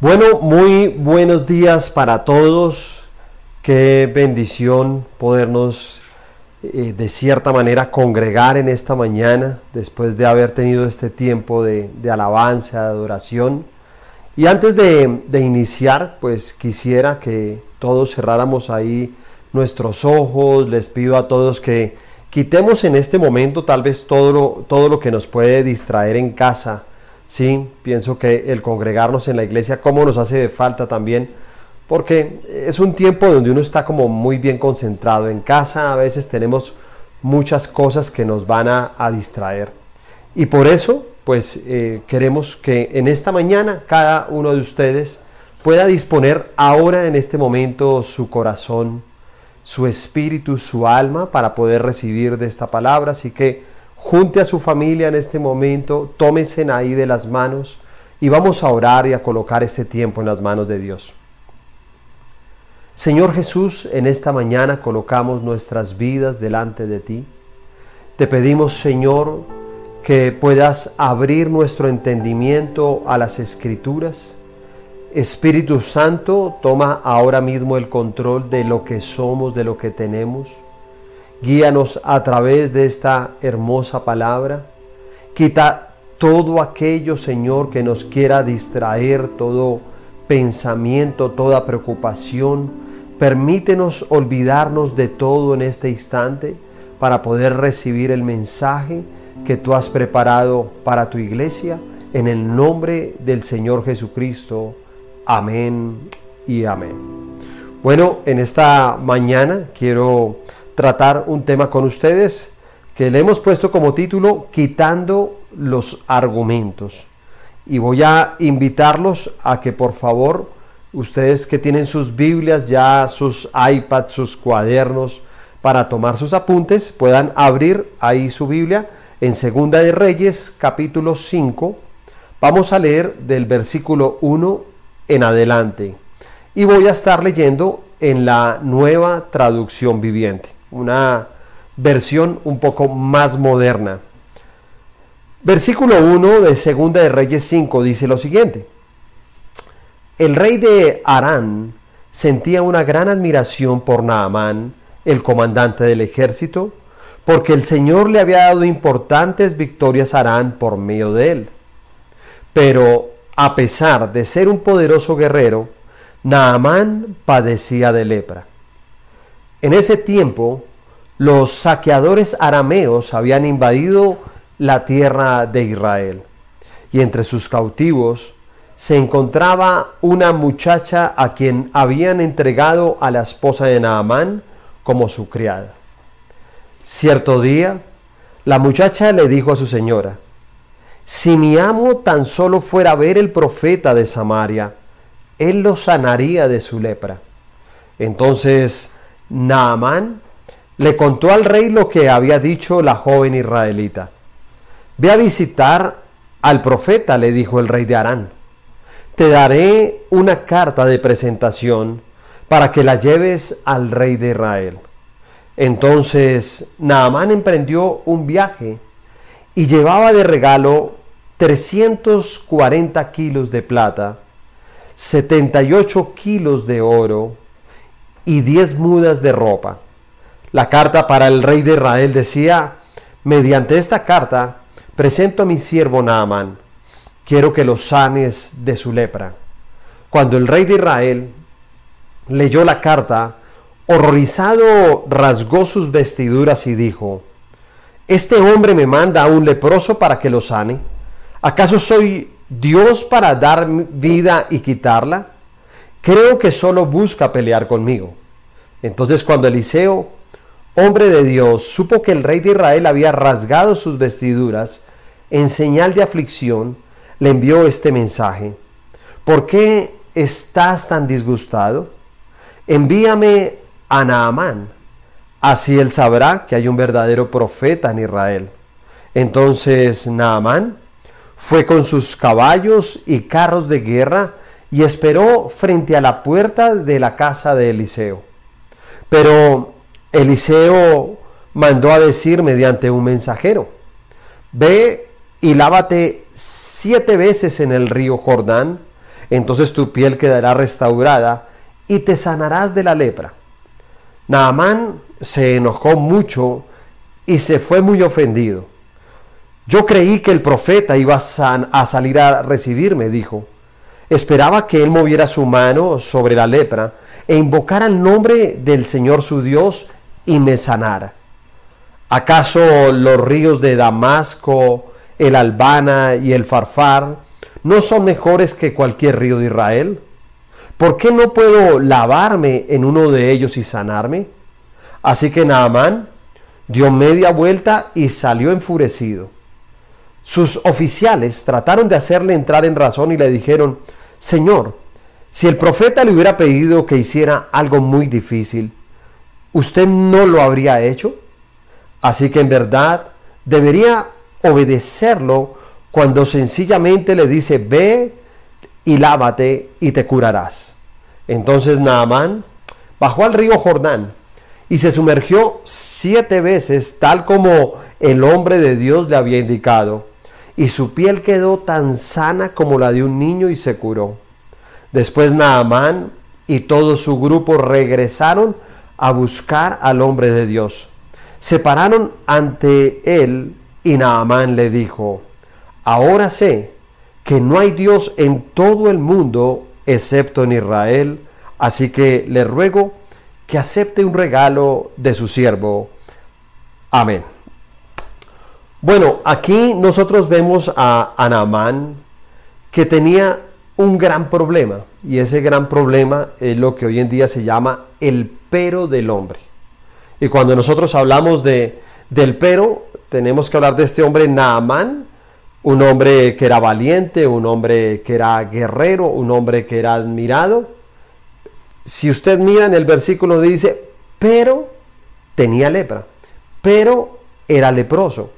Bueno, muy buenos días para todos. Qué bendición podernos eh, de cierta manera congregar en esta mañana después de haber tenido este tiempo de, alabanza, de adoración. Y antes de, iniciar, pues quisiera que todos cerráramos ahí nuestros ojos. Les pido a todos que quitemos en este momento tal vez todo lo, todo lo que nos puede distraer en casa Sí, pienso que el congregarnos en la iglesia, cómo nos hace de falta también, porque es un tiempo donde uno está como muy bien concentrado. En casa a veces tenemos muchas cosas que nos van a, distraer. Y por eso, pues eh, queremos que en esta mañana cada uno de ustedes pueda disponer ahora en este momento su corazón, su espíritu, su alma para poder recibir de esta palabra. Así que junte a su familia en este momento, tómense ahí de las manos y vamos a orar y a colocar este tiempo en las manos de Dios. Señor Jesús, en esta mañana colocamos nuestras vidas delante de ti. Te pedimos, Señor, que puedas abrir nuestro entendimiento a las escrituras. Espíritu Santo, toma ahora mismo el control de lo que somos, de lo que tenemos. Guíanos a través de esta hermosa palabra. Quita todo aquello, Señor, que nos quiera distraer, todo pensamiento, toda preocupación. Permítenos olvidarnos de todo en este instante para poder recibir el mensaje que tú has preparado para tu iglesia. En el nombre del Señor Jesucristo. Amén y amén. Bueno, en esta mañana quiero tratar un tema con ustedes que le hemos puesto como título Quitando los argumentos. Y voy a invitarlos a que por favor ustedes que tienen sus Biblias, ya sus iPads, sus cuadernos para tomar sus apuntes, puedan abrir ahí su Biblia en Segunda de Reyes capítulo 5. Vamos a leer del versículo 1 en adelante. Y voy a estar leyendo en la nueva traducción viviente una versión un poco más moderna. Versículo 1 de Segunda de Reyes 5 dice lo siguiente. El rey de Arán sentía una gran admiración por Naamán, el comandante del ejército, porque el Señor le había dado importantes victorias a Arán por medio de él. Pero a pesar de ser un poderoso guerrero, Naamán padecía de lepra. En ese tiempo, los saqueadores arameos habían invadido la tierra de Israel y entre sus cautivos se encontraba una muchacha a quien habían entregado a la esposa de Naamán como su criada. Cierto día, la muchacha le dijo a su señora, si mi amo tan solo fuera a ver el profeta de Samaria, él lo sanaría de su lepra. Entonces Naamán le contó al rey lo que había dicho la joven israelita. Ve a visitar al profeta, le dijo el rey de Arán. Te daré una carta de presentación para que la lleves al rey de Israel. Entonces Naamán emprendió un viaje y llevaba de regalo 340 kilos de plata, 78 kilos de oro, y diez mudas de ropa. La carta para el rey de Israel decía, mediante esta carta presento a mi siervo Naaman, quiero que lo sanes de su lepra. Cuando el rey de Israel leyó la carta, horrorizado rasgó sus vestiduras y dijo, ¿este hombre me manda a un leproso para que lo sane? ¿Acaso soy Dios para dar vida y quitarla? Creo que solo busca pelear conmigo. Entonces cuando Eliseo, hombre de Dios, supo que el rey de Israel había rasgado sus vestiduras en señal de aflicción, le envió este mensaje. ¿Por qué estás tan disgustado? Envíame a Naamán. Así él sabrá que hay un verdadero profeta en Israel. Entonces Naamán fue con sus caballos y carros de guerra y esperó frente a la puerta de la casa de Eliseo. Pero Eliseo mandó a decir mediante un mensajero, ve y lávate siete veces en el río Jordán, entonces tu piel quedará restaurada y te sanarás de la lepra. Naamán se enojó mucho y se fue muy ofendido. Yo creí que el profeta iba a, salir a recibirme, dijo. Esperaba que él moviera su mano sobre la lepra e invocara el nombre del Señor su Dios y me sanara. ¿Acaso los ríos de Damasco, el Albana y el Farfar no son mejores que cualquier río de Israel? ¿Por qué no puedo lavarme en uno de ellos y sanarme? Así que Naamán dio media vuelta y salió enfurecido. Sus oficiales trataron de hacerle entrar en razón y le dijeron, Señor, si el profeta le hubiera pedido que hiciera algo muy difícil, ¿usted no lo habría hecho? Así que en verdad debería obedecerlo cuando sencillamente le dice, ve y lávate y te curarás. Entonces Naamán bajó al río Jordán y se sumergió siete veces tal como el hombre de Dios le había indicado. Y su piel quedó tan sana como la de un niño y se curó. Después Naamán y todo su grupo regresaron a buscar al hombre de Dios. Se pararon ante él y Naamán le dijo, ahora sé que no hay Dios en todo el mundo excepto en Israel, así que le ruego que acepte un regalo de su siervo. Amén. Bueno, aquí nosotros vemos a, Naamán que tenía un gran problema y ese gran problema es lo que hoy en día se llama el pero del hombre. Y cuando nosotros hablamos de, del pero, tenemos que hablar de este hombre Naamán, un hombre que era valiente, un hombre que era guerrero, un hombre que era admirado, si usted mira en el versículo dice, pero tenía lepra, pero era leproso.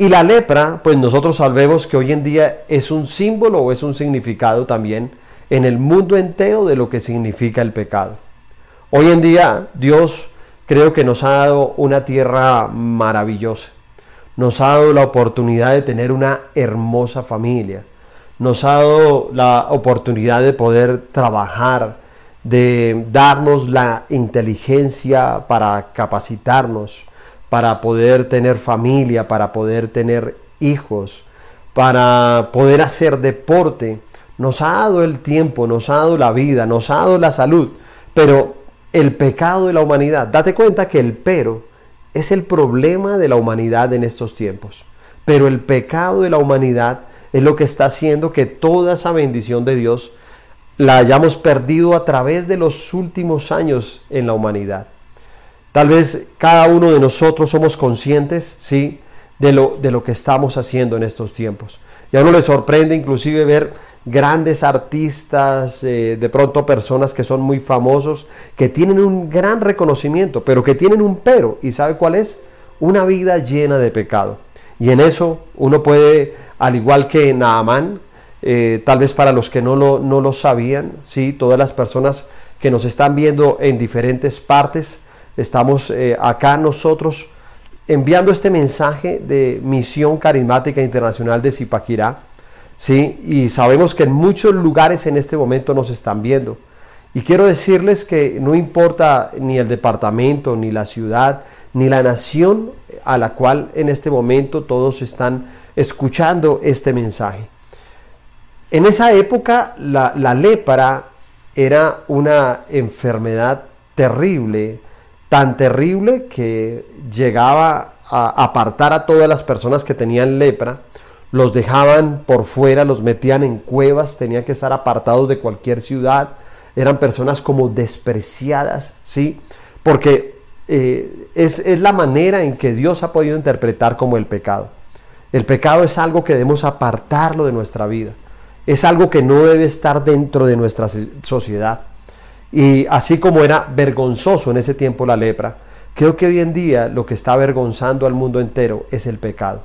Y la lepra, pues nosotros sabemos que hoy en día es un símbolo o es un significado también en el mundo entero de lo que significa el pecado. Hoy en día Dios creo que nos ha dado una tierra maravillosa. Nos ha dado la oportunidad de tener una hermosa familia. Nos ha dado la oportunidad de poder trabajar, de darnos la inteligencia para capacitarnos, para poder tener familia, para poder tener hijos, para poder hacer deporte. Nos ha dado el tiempo, nos ha dado la vida, nos ha dado la salud, pero el pecado de la humanidad, date cuenta que el pero es el problema de la humanidad en estos tiempos, pero el pecado de la humanidad es lo que está haciendo que toda esa bendición de Dios la hayamos perdido a través de los últimos años en la humanidad. Tal vez cada uno de nosotros somos conscientes, ¿sí? De lo, de lo que estamos haciendo en estos tiempos. Y a uno le sorprende inclusive ver grandes artistas, eh, de pronto personas que son muy famosos, que tienen un gran reconocimiento, pero que tienen un pero. ¿Y sabe cuál es? Una vida llena de pecado. Y en eso uno puede, al igual que Naamán, eh, tal vez para los que no lo, no lo sabían, ¿sí? todas las personas que nos están viendo en diferentes partes, estamos eh, acá nosotros enviando este mensaje de Misión Carismática Internacional de Zipaquirá, ¿sí? y sabemos que en muchos lugares en este momento nos están viendo. Y quiero decirles que no importa ni el departamento, ni la ciudad, ni la nación a la cual en este momento todos están escuchando este mensaje. En esa época la, lepra era una enfermedad terrible, tan terrible que llegaba a apartar a todas las personas que tenían lepra, los dejaban por fuera, los metían en cuevas, tenían que estar apartados de cualquier ciudad, eran personas como despreciadas, ¿sí? Porque eh, es, es la manera en que Dios ha podido interpretar como el pecado. El pecado es algo que debemos apartarlo de nuestra vida es algo que no debe estar dentro de nuestra sociedad. Y así como era vergonzoso en ese tiempo la lepra, creo que hoy en día lo que está avergonzando al mundo entero es el pecado.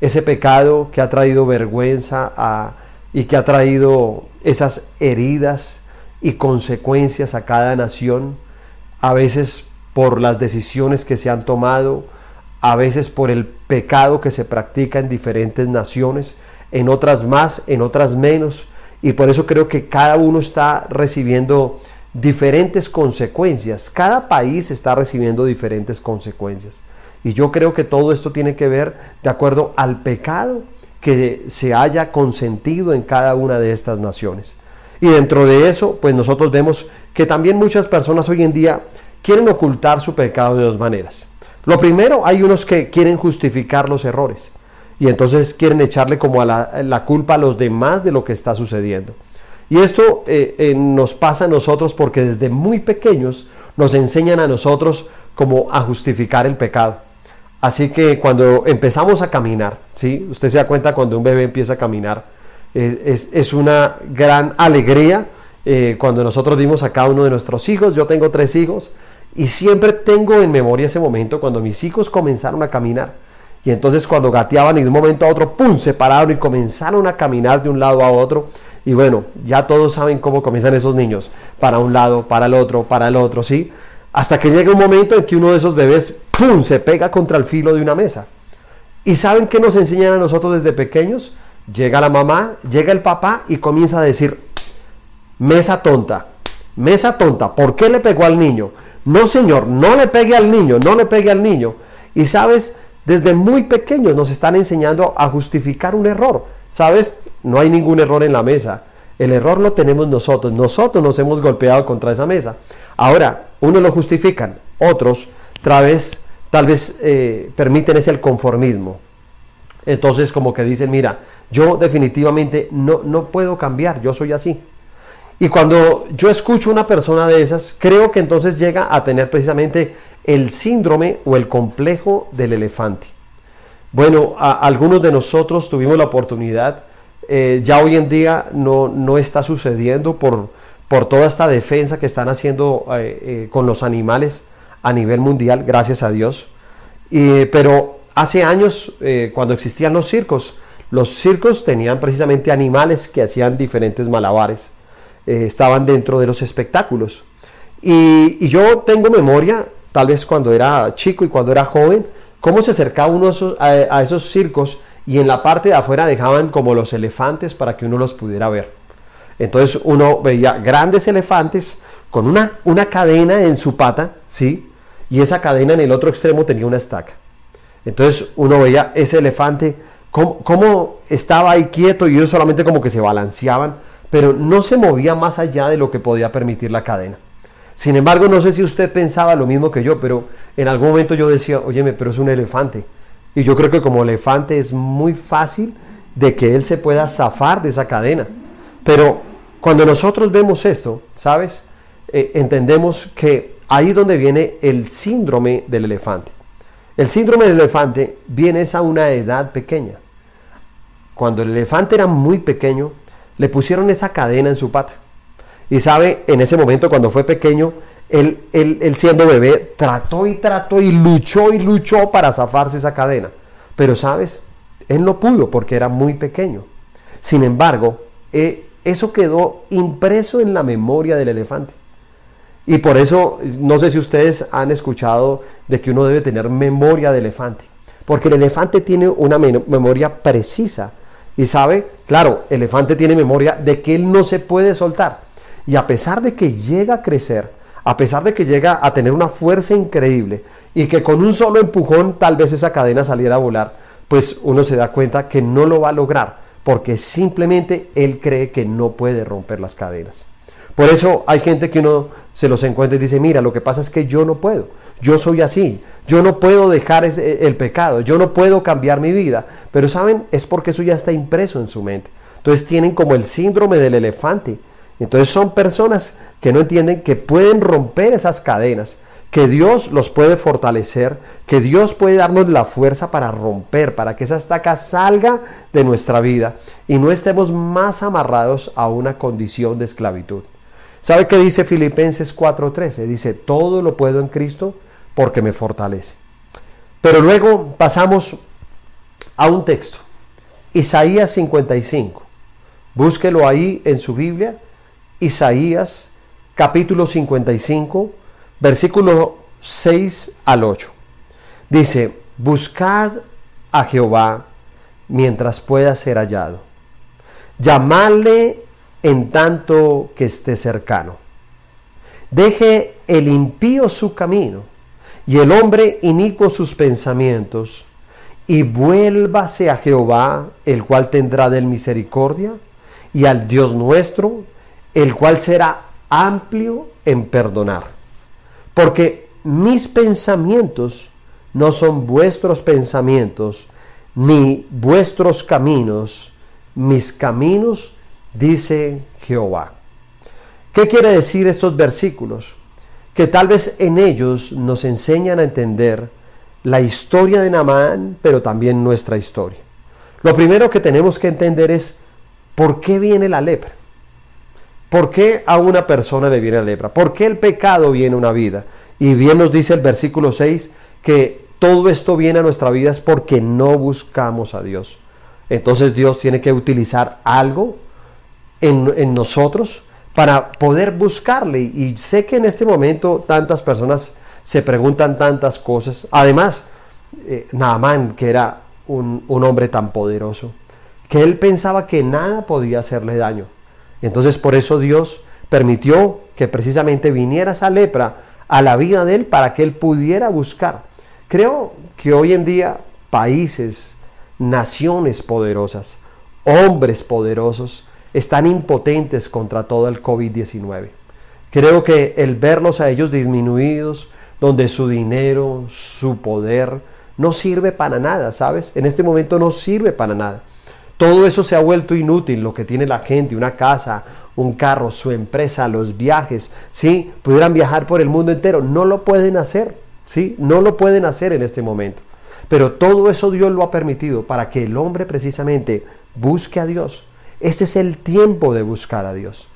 Ese pecado que ha traído vergüenza y que ha traído esas heridas y consecuencias a cada nación, a veces por las decisiones que se han tomado, a veces por el pecado que se practica en diferentes naciones, en otras más, en otras menos, y por eso creo que cada uno está recibiendo diferentes consecuencias. Cada país está recibiendo diferentes consecuencias. Y yo creo que todo esto tiene que ver de acuerdo al pecado que se haya consentido en cada una de estas naciones. Y dentro de eso, pues nosotros vemos que también muchas personas hoy en día quieren ocultar su pecado de dos maneras. Lo primero, hay unos que quieren justificar los errores y entonces quieren echarle como a la, culpa a los demás de lo que está sucediendo. Y esto eh, eh, nos pasa a nosotros porque desde muy pequeños nos enseñan a nosotros como a justificar el pecado. Así que cuando empezamos a caminar, ¿sí? usted se da cuenta cuando un bebé empieza a caminar, es, una gran alegría eh, cuando nosotros vimos a cada uno de nuestros hijos. Yo tengo tres hijos y siempre tengo en memoria ese momento cuando mis hijos comenzaron a caminar. Y entonces cuando gateaban y de un momento a otro, ¡pum!, se pararon y comenzaron a caminar de un lado a otro. Y bueno, ya todos saben cómo comienzan esos niños, para un lado, para el otro, para el otro, ¿sí? Hasta que llega un momento en que uno de esos bebés, ¡pum!, se pega contra el filo de una mesa. ¿Y saben qué nos enseñan a nosotros desde pequeños? Llega la mamá, llega el papá y comienza a decir, mesa tonta, mesa tonta, ¿por qué le pegó al niño? No, señor, no le pegue al niño, no le pegue al niño. Y sabes, desde muy pequeños nos están enseñando a justificar un error. ¿Sabes? No hay ningún error en la mesa. El error lo tenemos nosotros. Nosotros nos hemos golpeado contra esa mesa. Ahora, unos lo justifican, otros tal vez, tal vez eh, permiten ese el conformismo. Entonces como que dicen, mira, yo definitivamente no, no puedo cambiar, yo soy así. Y cuando yo escucho una persona de esas, creo que entonces llega a tener precisamente el síndrome o el complejo del elefante. Bueno, algunos de nosotros tuvimos la oportunidad, eh, ya hoy en día no, no está sucediendo por, por, toda esta defensa que están haciendo eh, eh, con los animales a nivel mundial, gracias a Dios. pero hace años, cuando existían los circos, los circos tenían precisamente animales que hacían diferentes malabares, estaban dentro de los espectáculos. Y, y yo tengo memoria tal vez cuando era chico y cuando era joven, cómo se acercaba uno a esos, circos y en la parte de afuera dejaban como los elefantes para que uno los pudiera ver. Entonces uno veía grandes elefantes con una, una cadena en su pata, ¿sí? Y esa cadena en el otro extremo tenía una estaca. Entonces uno veía ese elefante, cómo, cómo estaba ahí quieto y ellos solamente como que se balanceaban, pero no se movía más allá de lo que podía permitir la cadena. Sin embargo, no sé si usted pensaba lo mismo que yo, pero en algún momento yo decía, óyeme, pero es un elefante. Y yo creo que como elefante es muy fácil de que él se pueda zafar de esa cadena. Pero cuando nosotros vemos esto, ¿sabes? Eh, entendemos que ahí es donde viene el síndrome del elefante. El síndrome del elefante viene a una edad pequeña. Cuando el elefante era muy pequeño, le pusieron esa cadena en su pata. Y sabe, en ese momento cuando fue pequeño, él, él, siendo bebé, trató y trató y luchó y luchó para zafarse esa cadena. Pero sabes, él no pudo porque era muy pequeño. Sin embargo, eh, eso quedó impreso en la memoria del elefante. Y por eso, no sé si ustedes han escuchado de que uno debe tener memoria de elefante. Porque el elefante tiene una memoria precisa. Y sabe, claro, el elefante tiene memoria de que él no se puede soltar. Y a pesar de que llega a crecer, a pesar de que llega a tener una fuerza increíble y que con un solo empujón tal vez esa cadena saliera a volar, pues uno se da cuenta que no lo va a lograr porque simplemente él cree que no puede romper las cadenas. Por eso hay gente que uno se los encuentra y dice, mira, lo que pasa es que yo no puedo, yo soy así, yo no puedo dejar el pecado, yo no puedo cambiar mi vida. Pero saben, es porque eso ya está impreso en su mente. Entonces tienen como el síndrome del elefante, entonces son personas que no entienden que pueden romper esas cadenas, que Dios los puede fortalecer, que Dios puede darnos la fuerza para romper, para que esa estaca salga de nuestra vida y no estemos más amarrados a una condición de esclavitud. ¿Sabe qué dice Filipenses 4:13? Dice, todo lo puedo en Cristo porque me fortalece. Pero luego pasamos a un texto, Isaías 55. Búsquelo ahí en su Biblia Isaías capítulo 55, versículo 6 al 8. Dice, buscad a Jehová mientras pueda ser hallado. Llamadle en tanto que esté cercano. Deje el impío su camino y el hombre inicuo sus pensamientos, y vuélvase a Jehová, el cual tendrá del misericordia, y al Dios nuestro, el cual será amplio en perdonar. Porque mis pensamientos no son vuestros pensamientos, ni vuestros caminos, mis caminos, dice Jehová. ¿Qué quiere decir estos versículos? Que tal vez en ellos nos enseñan a entender la historia de Naamán, pero también nuestra historia. Lo primero que tenemos que entender es por qué viene la lepra. ¿Por qué a una persona le viene la lepra? ¿Por qué el pecado viene a una vida? Y bien nos dice el versículo 6 que todo esto viene a nuestra vida es porque no buscamos a Dios. Entonces Dios tiene que utilizar algo en, nosotros para poder buscarle. Y sé que en este momento tantas personas se preguntan tantas cosas. Además, eh, que era un, un hombre tan poderoso, que él pensaba que nada podía hacerle daño. Entonces por eso Dios permitió que precisamente viniera esa lepra a la vida de él para que él pudiera buscar. Creo que hoy en día países, naciones poderosas, hombres poderosos, están impotentes contra todo el COVID-19. Creo que el verlos a ellos disminuidos, donde su dinero, su poder, no sirve para nada, ¿sabes? En este momento no sirve para nada. Todo eso se ha vuelto inútil, lo que tiene la gente, una casa, un carro, su empresa, los viajes, ¿sí? Pudieran viajar por el mundo entero, no lo pueden hacer, ¿sí? No lo pueden hacer en este momento. Pero todo eso Dios lo ha permitido para que el hombre precisamente busque a Dios, este es el tiempo de buscar a Dios.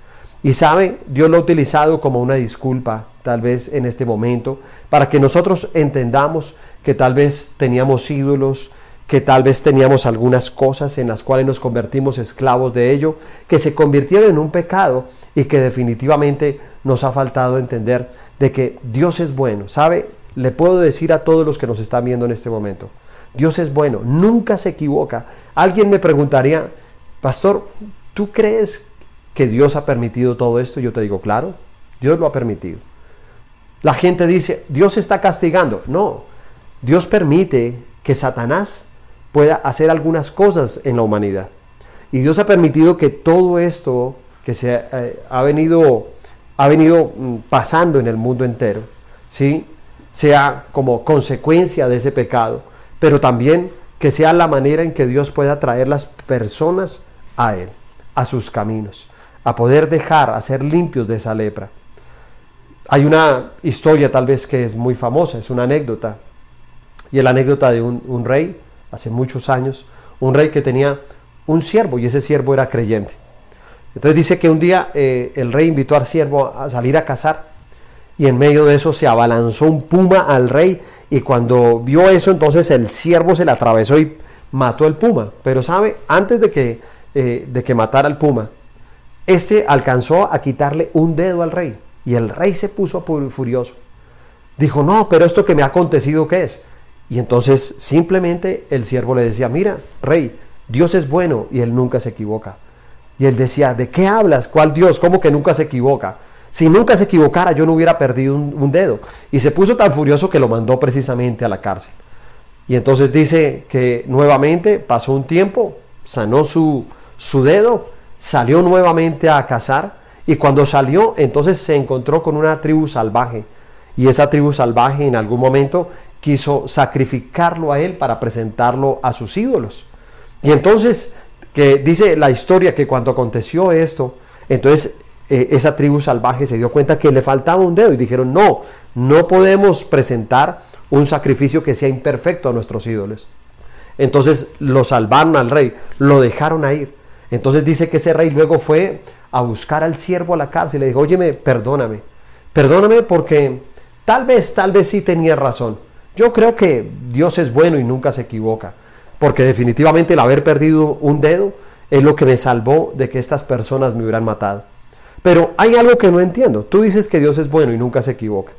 Y sabe, Dios lo ha utilizado como una disculpa, tal vez en este momento, para que nosotros entendamos que tal vez teníamos ídolos, que tal vez teníamos algunas cosas en las cuales nos convertimos esclavos de ello, que se convirtieron en un pecado y que definitivamente nos ha faltado entender de que Dios es bueno. ¿Sabe? Le puedo decir a todos los que nos están viendo en este momento, Dios es bueno, nunca se equivoca. Alguien me preguntaría, Pastor, ¿tú crees que Dios ha permitido todo esto? Yo te digo, claro, Dios lo ha permitido. La gente dice, Dios está castigando. No, Dios permite que Satanás pueda hacer algunas cosas en la humanidad. Y Dios ha permitido que todo esto que se eh, ha venido ha venido mm, pasando en el mundo entero, ¿sí? sea como consecuencia de ese pecado, pero también que sea la manera en que Dios pueda traer las personas a Él, a sus caminos, a poder dejar, a ser limpios de esa lepra. Hay una historia tal vez que es muy famosa, es una anécdota, y es la anécdota de un, rey, hace muchos años, un rey que tenía un siervo y ese siervo era creyente. Entonces dice que un día eh, el rey invitó al siervo a salir a cazar y en medio de eso se abalanzó un puma al rey y cuando vio eso entonces el siervo se le atravesó y mató el puma. Pero sabe, antes de que eh, de que matara al puma, este alcanzó a quitarle un dedo al rey y el rey se puso furioso. Dijo, no, pero esto que me ha acontecido, ¿qué es? Y entonces simplemente el siervo le decía, mira, rey, Dios es bueno y él nunca se equivoca. Y él decía, ¿de qué hablas? ¿Cuál Dios? ¿Cómo que nunca se equivoca? Si nunca se equivocara, yo no hubiera perdido un, dedo. Y se puso tan furioso que lo mandó precisamente a la cárcel. Y entonces dice que nuevamente pasó un tiempo, sanó su, su dedo, salió nuevamente a cazar y cuando salió entonces se encontró con una tribu salvaje y esa tribu salvaje en algún momento quiso sacrificarlo a él para presentarlo a sus ídolos. Y entonces que dice la historia que cuando aconteció esto, entonces eh, esa tribu salvaje se dio cuenta que le faltaba un dedo y dijeron, no, no podemos presentar un sacrificio que sea imperfecto a nuestros ídolos. Entonces lo salvaron al rey, lo dejaron a ir. Entonces dice que ese rey luego fue a buscar al siervo a la cárcel y le dijo, óyeme, perdóname, perdóname porque tal vez, tal vez sí tenía razón. Yo creo que Dios es bueno y nunca se equivoca, porque definitivamente el haber perdido un dedo es lo que me salvó de que estas personas me hubieran matado. Pero hay algo que no entiendo. Tú dices que Dios es bueno y nunca se equivoca.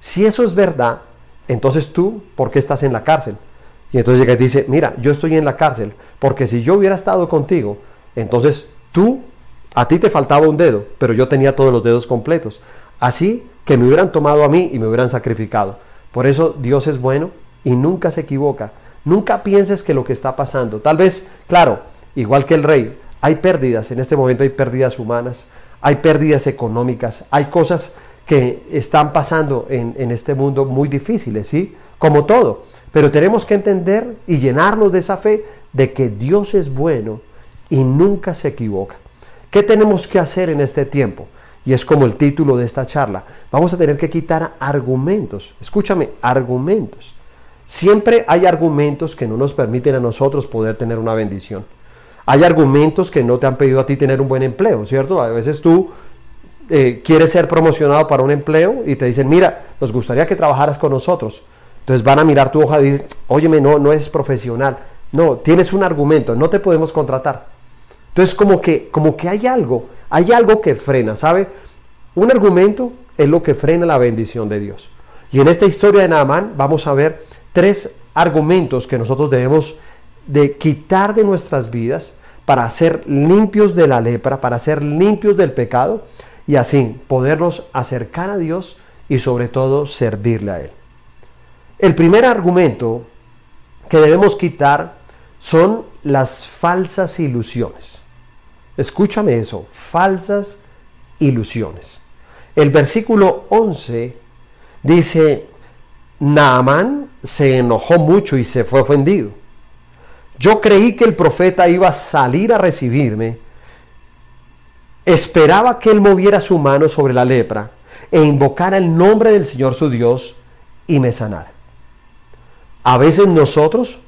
Si eso es verdad, entonces tú, ¿por qué estás en la cárcel? Y entonces llega y dice, mira, yo estoy en la cárcel, porque si yo hubiera estado contigo, entonces tú A ti te faltaba un dedo, pero yo tenía todos los dedos completos. Así que me hubieran tomado a mí y me hubieran sacrificado. Por eso Dios es bueno y nunca se equivoca. Nunca pienses que lo que está pasando, tal vez, claro, igual que el rey, hay pérdidas, en este momento hay pérdidas humanas, hay pérdidas económicas, hay cosas que están pasando en, en este mundo muy difíciles, ¿sí? Como todo. Pero tenemos que entender y llenarnos de esa fe de que Dios es bueno y nunca se equivoca. ¿Qué tenemos que hacer en este tiempo? Y es como el título de esta charla. Vamos a tener que quitar argumentos. Escúchame, argumentos. Siempre hay argumentos que no nos permiten a nosotros poder tener una bendición. Hay argumentos que no te han pedido a ti tener un buen empleo, ¿cierto? A veces tú eh, quieres ser promocionado para un empleo y te dicen, mira, nos gustaría que trabajaras con nosotros. Entonces van a mirar tu hoja y dicen, óyeme, no, no es profesional. No, tienes un argumento, no te podemos contratar. Entonces como que, como que hay algo, hay algo que frena, ¿sabe? Un argumento es lo que frena la bendición de Dios. Y en esta historia de Naamán vamos a ver tres argumentos que nosotros debemos de quitar de nuestras vidas para ser limpios de la lepra, para ser limpios del pecado y así podernos acercar a Dios y sobre todo servirle a Él. El primer argumento que debemos quitar son las falsas ilusiones. Escúchame eso, falsas ilusiones. El versículo 11 dice, Naamán se enojó mucho y se fue ofendido. Yo creí que el profeta iba a salir a recibirme. Esperaba que él moviera su mano sobre la lepra e invocara el nombre del Señor su Dios y me sanara. A veces nosotros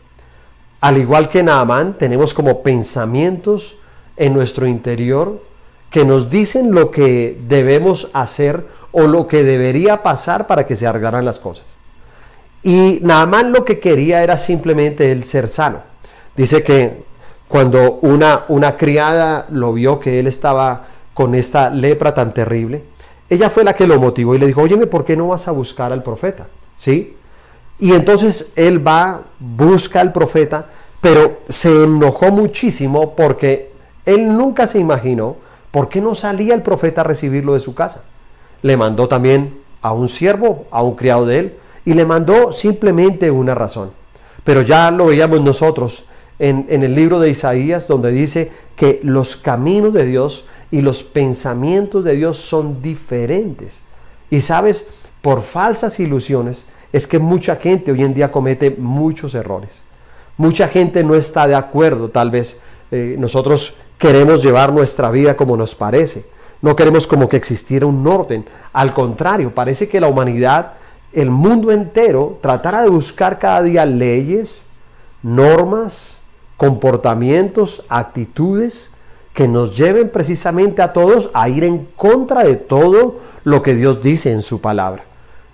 al igual que Naamán, tenemos como pensamientos en nuestro interior que nos dicen lo que debemos hacer o lo que debería pasar para que se arreglaran las cosas. Y Naamán lo que quería era simplemente el ser sano. Dice que cuando una, una criada lo vio que él estaba con esta lepra tan terrible, ella fue la que lo motivó y le dijo, óyeme, ¿por qué no vas a buscar al profeta? ¿Sí? Y entonces él va, busca al profeta, pero se enojó muchísimo porque él nunca se imaginó por qué no salía el profeta a recibirlo de su casa. Le mandó también a un siervo, a un criado de él, y le mandó simplemente una razón. Pero ya lo veíamos nosotros en, en el libro de Isaías, donde dice que los caminos de Dios y los pensamientos de Dios son diferentes. Y sabes, por falsas ilusiones, es que mucha gente hoy en día comete muchos errores. Mucha gente no está de acuerdo, tal vez eh, nosotros queremos llevar nuestra vida como nos parece. No queremos como que existiera un orden. Al contrario, parece que la humanidad, el mundo entero, tratara de buscar cada día leyes, normas, comportamientos, actitudes que nos lleven precisamente a todos a ir en contra de todo lo que Dios dice en su palabra.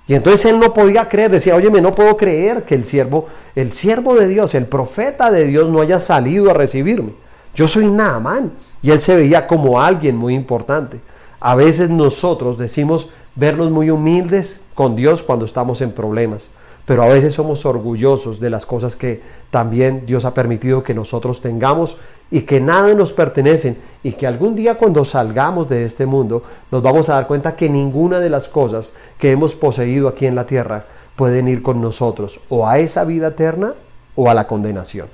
Y entonces él no podía creer, decía, óyeme, no puedo creer que el siervo, el siervo de Dios, el profeta de Dios no haya salido a recibirme. Yo soy Naamán. Y él se veía como alguien muy importante. A veces nosotros decimos vernos muy humildes con Dios cuando estamos en problemas pero a veces somos orgullosos de las cosas que también Dios ha permitido que nosotros tengamos y que nada nos pertenecen y que algún día cuando salgamos de este mundo nos vamos a dar cuenta que ninguna de las cosas que hemos poseído aquí en la tierra pueden ir con nosotros o a esa vida eterna o a la condenación.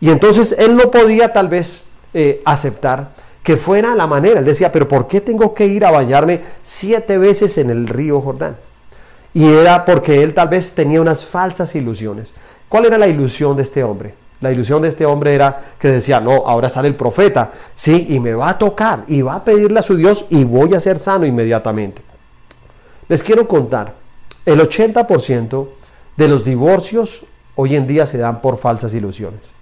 Y entonces él no podía tal vez eh, aceptar que fuera la manera. Él decía, pero ¿por qué tengo que ir a bañarme siete veces en el río Jordán? Y era porque él tal vez tenía unas falsas ilusiones. ¿Cuál era la ilusión de este hombre? La ilusión de este hombre era que decía, no, ahora sale el profeta, sí, y me va a tocar, y va a pedirle a su Dios, y voy a ser sano inmediatamente. Les quiero contar, el 80% de los divorcios hoy en día se dan por falsas ilusiones.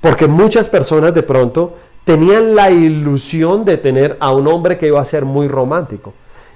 Porque muchas personas de pronto tenían la ilusión de tener a un hombre que iba a ser muy romántico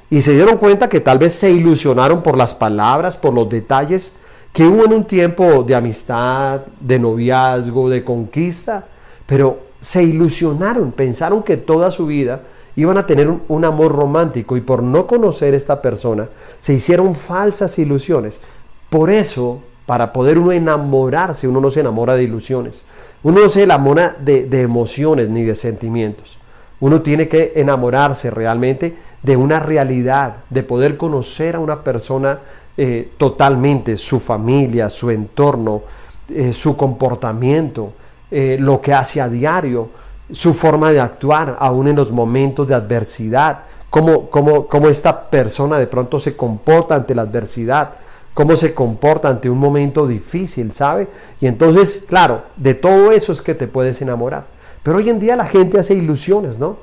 y se dieron cuenta que tal vez se ilusionaron por las palabras, por los detalles que hubo en un tiempo de amistad, de noviazgo, de conquista, pero se ilusionaron, pensaron que toda su vida iban a tener un, amor romántico y por no conocer esta persona se hicieron falsas ilusiones. Por eso, para poder uno enamorarse, uno no se enamora de ilusiones, uno no se enamora de emociones ni de sentimientos. Uno tiene que enamorarse realmente de una realidad, de poder conocer a una persona eh, totalmente, su familia, su entorno, eh, su comportamiento, eh, lo que hace a diario, su forma de actuar, aún en los momentos de adversidad, cómo, cómo, cómo esta persona de pronto se comporta ante la adversidad, cómo se comporta ante un momento difícil, ¿sabe? Y entonces, claro, de todo eso es que te puedes enamorar. Pero hoy en día la gente hace ilusiones, ¿no?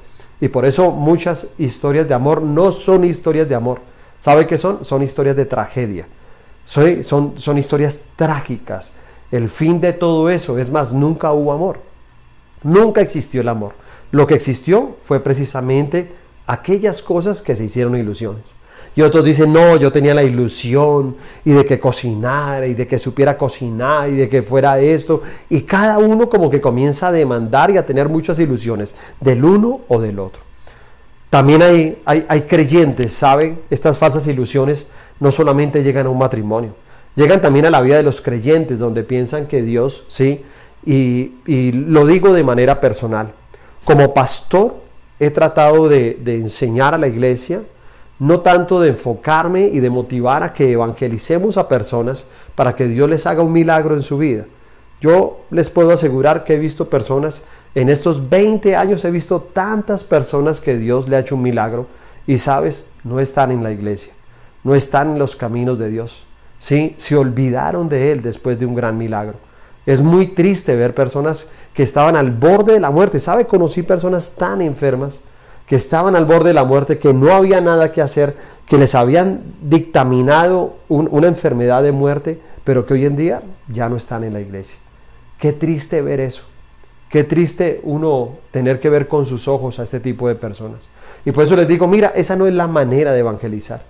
Y por eso muchas historias de amor no son historias de amor. ¿Sabe qué son? Son historias de tragedia. Son, son, historias trágicas. El fin de todo eso, es más, nunca hubo amor. Nunca existió el amor. Lo que existió fue precisamente aquellas cosas que se hicieron ilusiones. Y otros dicen, no, yo tenía la ilusión y de que cocinara y de que supiera cocinar y de que fuera esto. Y cada uno como que comienza a demandar y a tener muchas ilusiones del uno o del otro. También hay, hay, hay creyentes, ¿saben? Estas falsas ilusiones no solamente llegan a un matrimonio, llegan también a la vida de los creyentes, donde piensan que Dios, ¿sí? Y, y lo digo de manera personal. Como pastor he tratado de, de enseñar a la iglesia, no tanto de enfocarme y de motivar a que evangelicemos a personas para que Dios les haga un milagro en su vida. Yo les puedo asegurar que he visto personas, en estos 20 años he visto tantas personas que Dios le ha hecho un milagro y sabes, no están en la iglesia, no están en los caminos de Dios. Sí, se olvidaron de Él después de un gran milagro. Es muy triste ver personas que estaban al borde de la muerte. ¿Sabe? Conocí personas tan enfermas que estaban al borde de la muerte, que no había nada que hacer, que les habían dictaminado una enfermedad de muerte, pero que hoy en día ya no están en la iglesia. Qué triste ver eso. Qué triste uno tener que ver con sus ojos a este tipo de personas. Y por eso les digo, mira, esa no es la manera de evangelizar.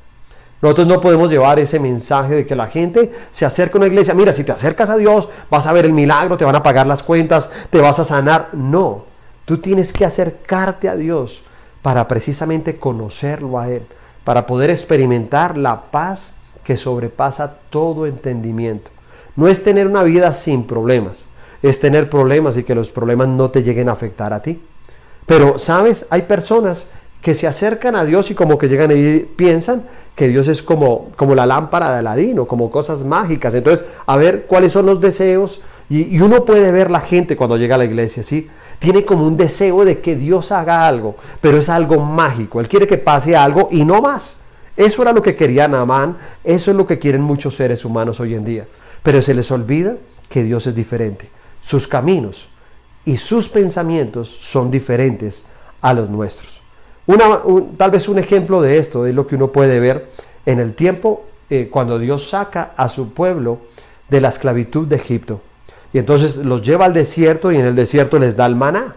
Nosotros no podemos llevar ese mensaje de que la gente se acerca a una iglesia. Mira, si te acercas a Dios, vas a ver el milagro, te van a pagar las cuentas, te vas a sanar. No, tú tienes que acercarte a Dios para precisamente conocerlo a Él, para poder experimentar la paz que sobrepasa todo entendimiento. No es tener una vida sin problemas, es tener problemas y que los problemas no te lleguen a afectar a ti. Pero, ¿sabes? Hay personas que se acercan a Dios y como que llegan y piensan que Dios es como, como la lámpara de Aladino, como cosas mágicas. Entonces, a ver cuáles son los deseos. Y, uno puede ver la gente cuando llega a la iglesia, ¿sí? tiene como un deseo de que Dios haga algo, pero es algo mágico. Él quiere que pase algo y no más. Eso era lo que quería Naamán, eso es lo que quieren muchos seres humanos hoy en día. Pero se les olvida que Dios es diferente. Sus caminos y sus pensamientos son diferentes a los nuestros. tal vez un ejemplo de esto es lo que uno puede ver en el tiempo eh, cuando Dios saca a su pueblo de la esclavitud de Egipto. Y entonces los lleva al desierto y en el desierto les da el maná.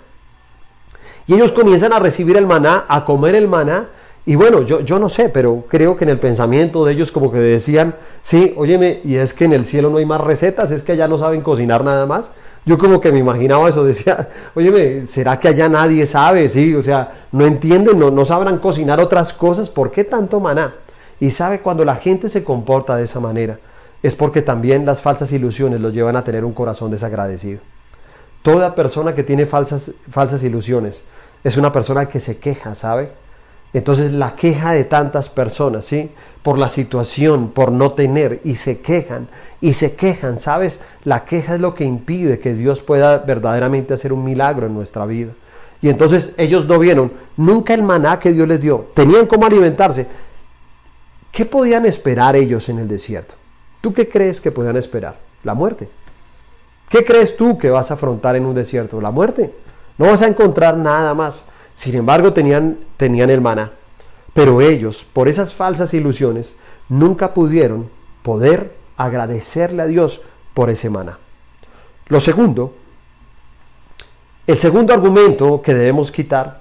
Y ellos comienzan a recibir el maná, a comer el maná. Y bueno, yo, yo no sé, pero creo que en el pensamiento de ellos como que decían, sí, óyeme, y es que en el cielo no hay más recetas, es que allá no saben cocinar nada más. Yo como que me imaginaba eso, decía, óyeme, ¿será que allá nadie sabe? Sí, o sea, no entienden, no, no sabrán cocinar otras cosas, ¿por qué tanto maná? Y sabe cuando la gente se comporta de esa manera es porque también las falsas ilusiones los llevan a tener un corazón desagradecido. Toda persona que tiene falsas, falsas ilusiones es una persona que se queja, ¿sabe? Entonces la queja de tantas personas, ¿sí? Por la situación, por no tener, y se quejan, y se quejan, ¿sabes? La queja es lo que impide que Dios pueda verdaderamente hacer un milagro en nuestra vida. Y entonces ellos no vieron nunca el maná que Dios les dio, tenían cómo alimentarse. ¿Qué podían esperar ellos en el desierto? ¿Tú qué crees que puedan esperar? La muerte. ¿Qué crees tú que vas a afrontar en un desierto? La muerte. No vas a encontrar nada más. Sin embargo, tenían, tenían el maná. Pero ellos, por esas falsas ilusiones, nunca pudieron poder agradecerle a Dios por ese maná. Lo segundo, el segundo argumento que debemos quitar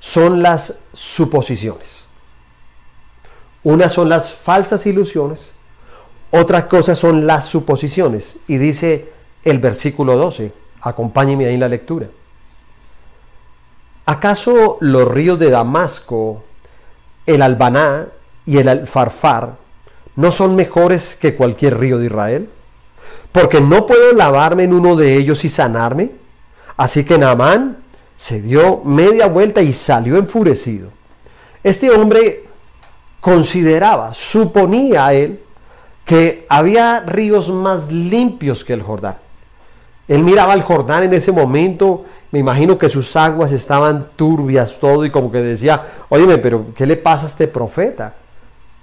son las suposiciones. Una son las falsas ilusiones otra cosa son las suposiciones. Y dice el versículo 12, acompáñeme ahí en la lectura. ¿Acaso los ríos de Damasco, el Albaná y el Alfarfar no son mejores que cualquier río de Israel? Porque no puedo lavarme en uno de ellos y sanarme. Así que Naamán se dio media vuelta y salió enfurecido. Este hombre consideraba, suponía él, que había ríos más limpios que el Jordán. Él miraba al Jordán en ese momento, me imagino que sus aguas estaban turbias, todo, y como que decía, óyeme, pero ¿qué le pasa a este profeta?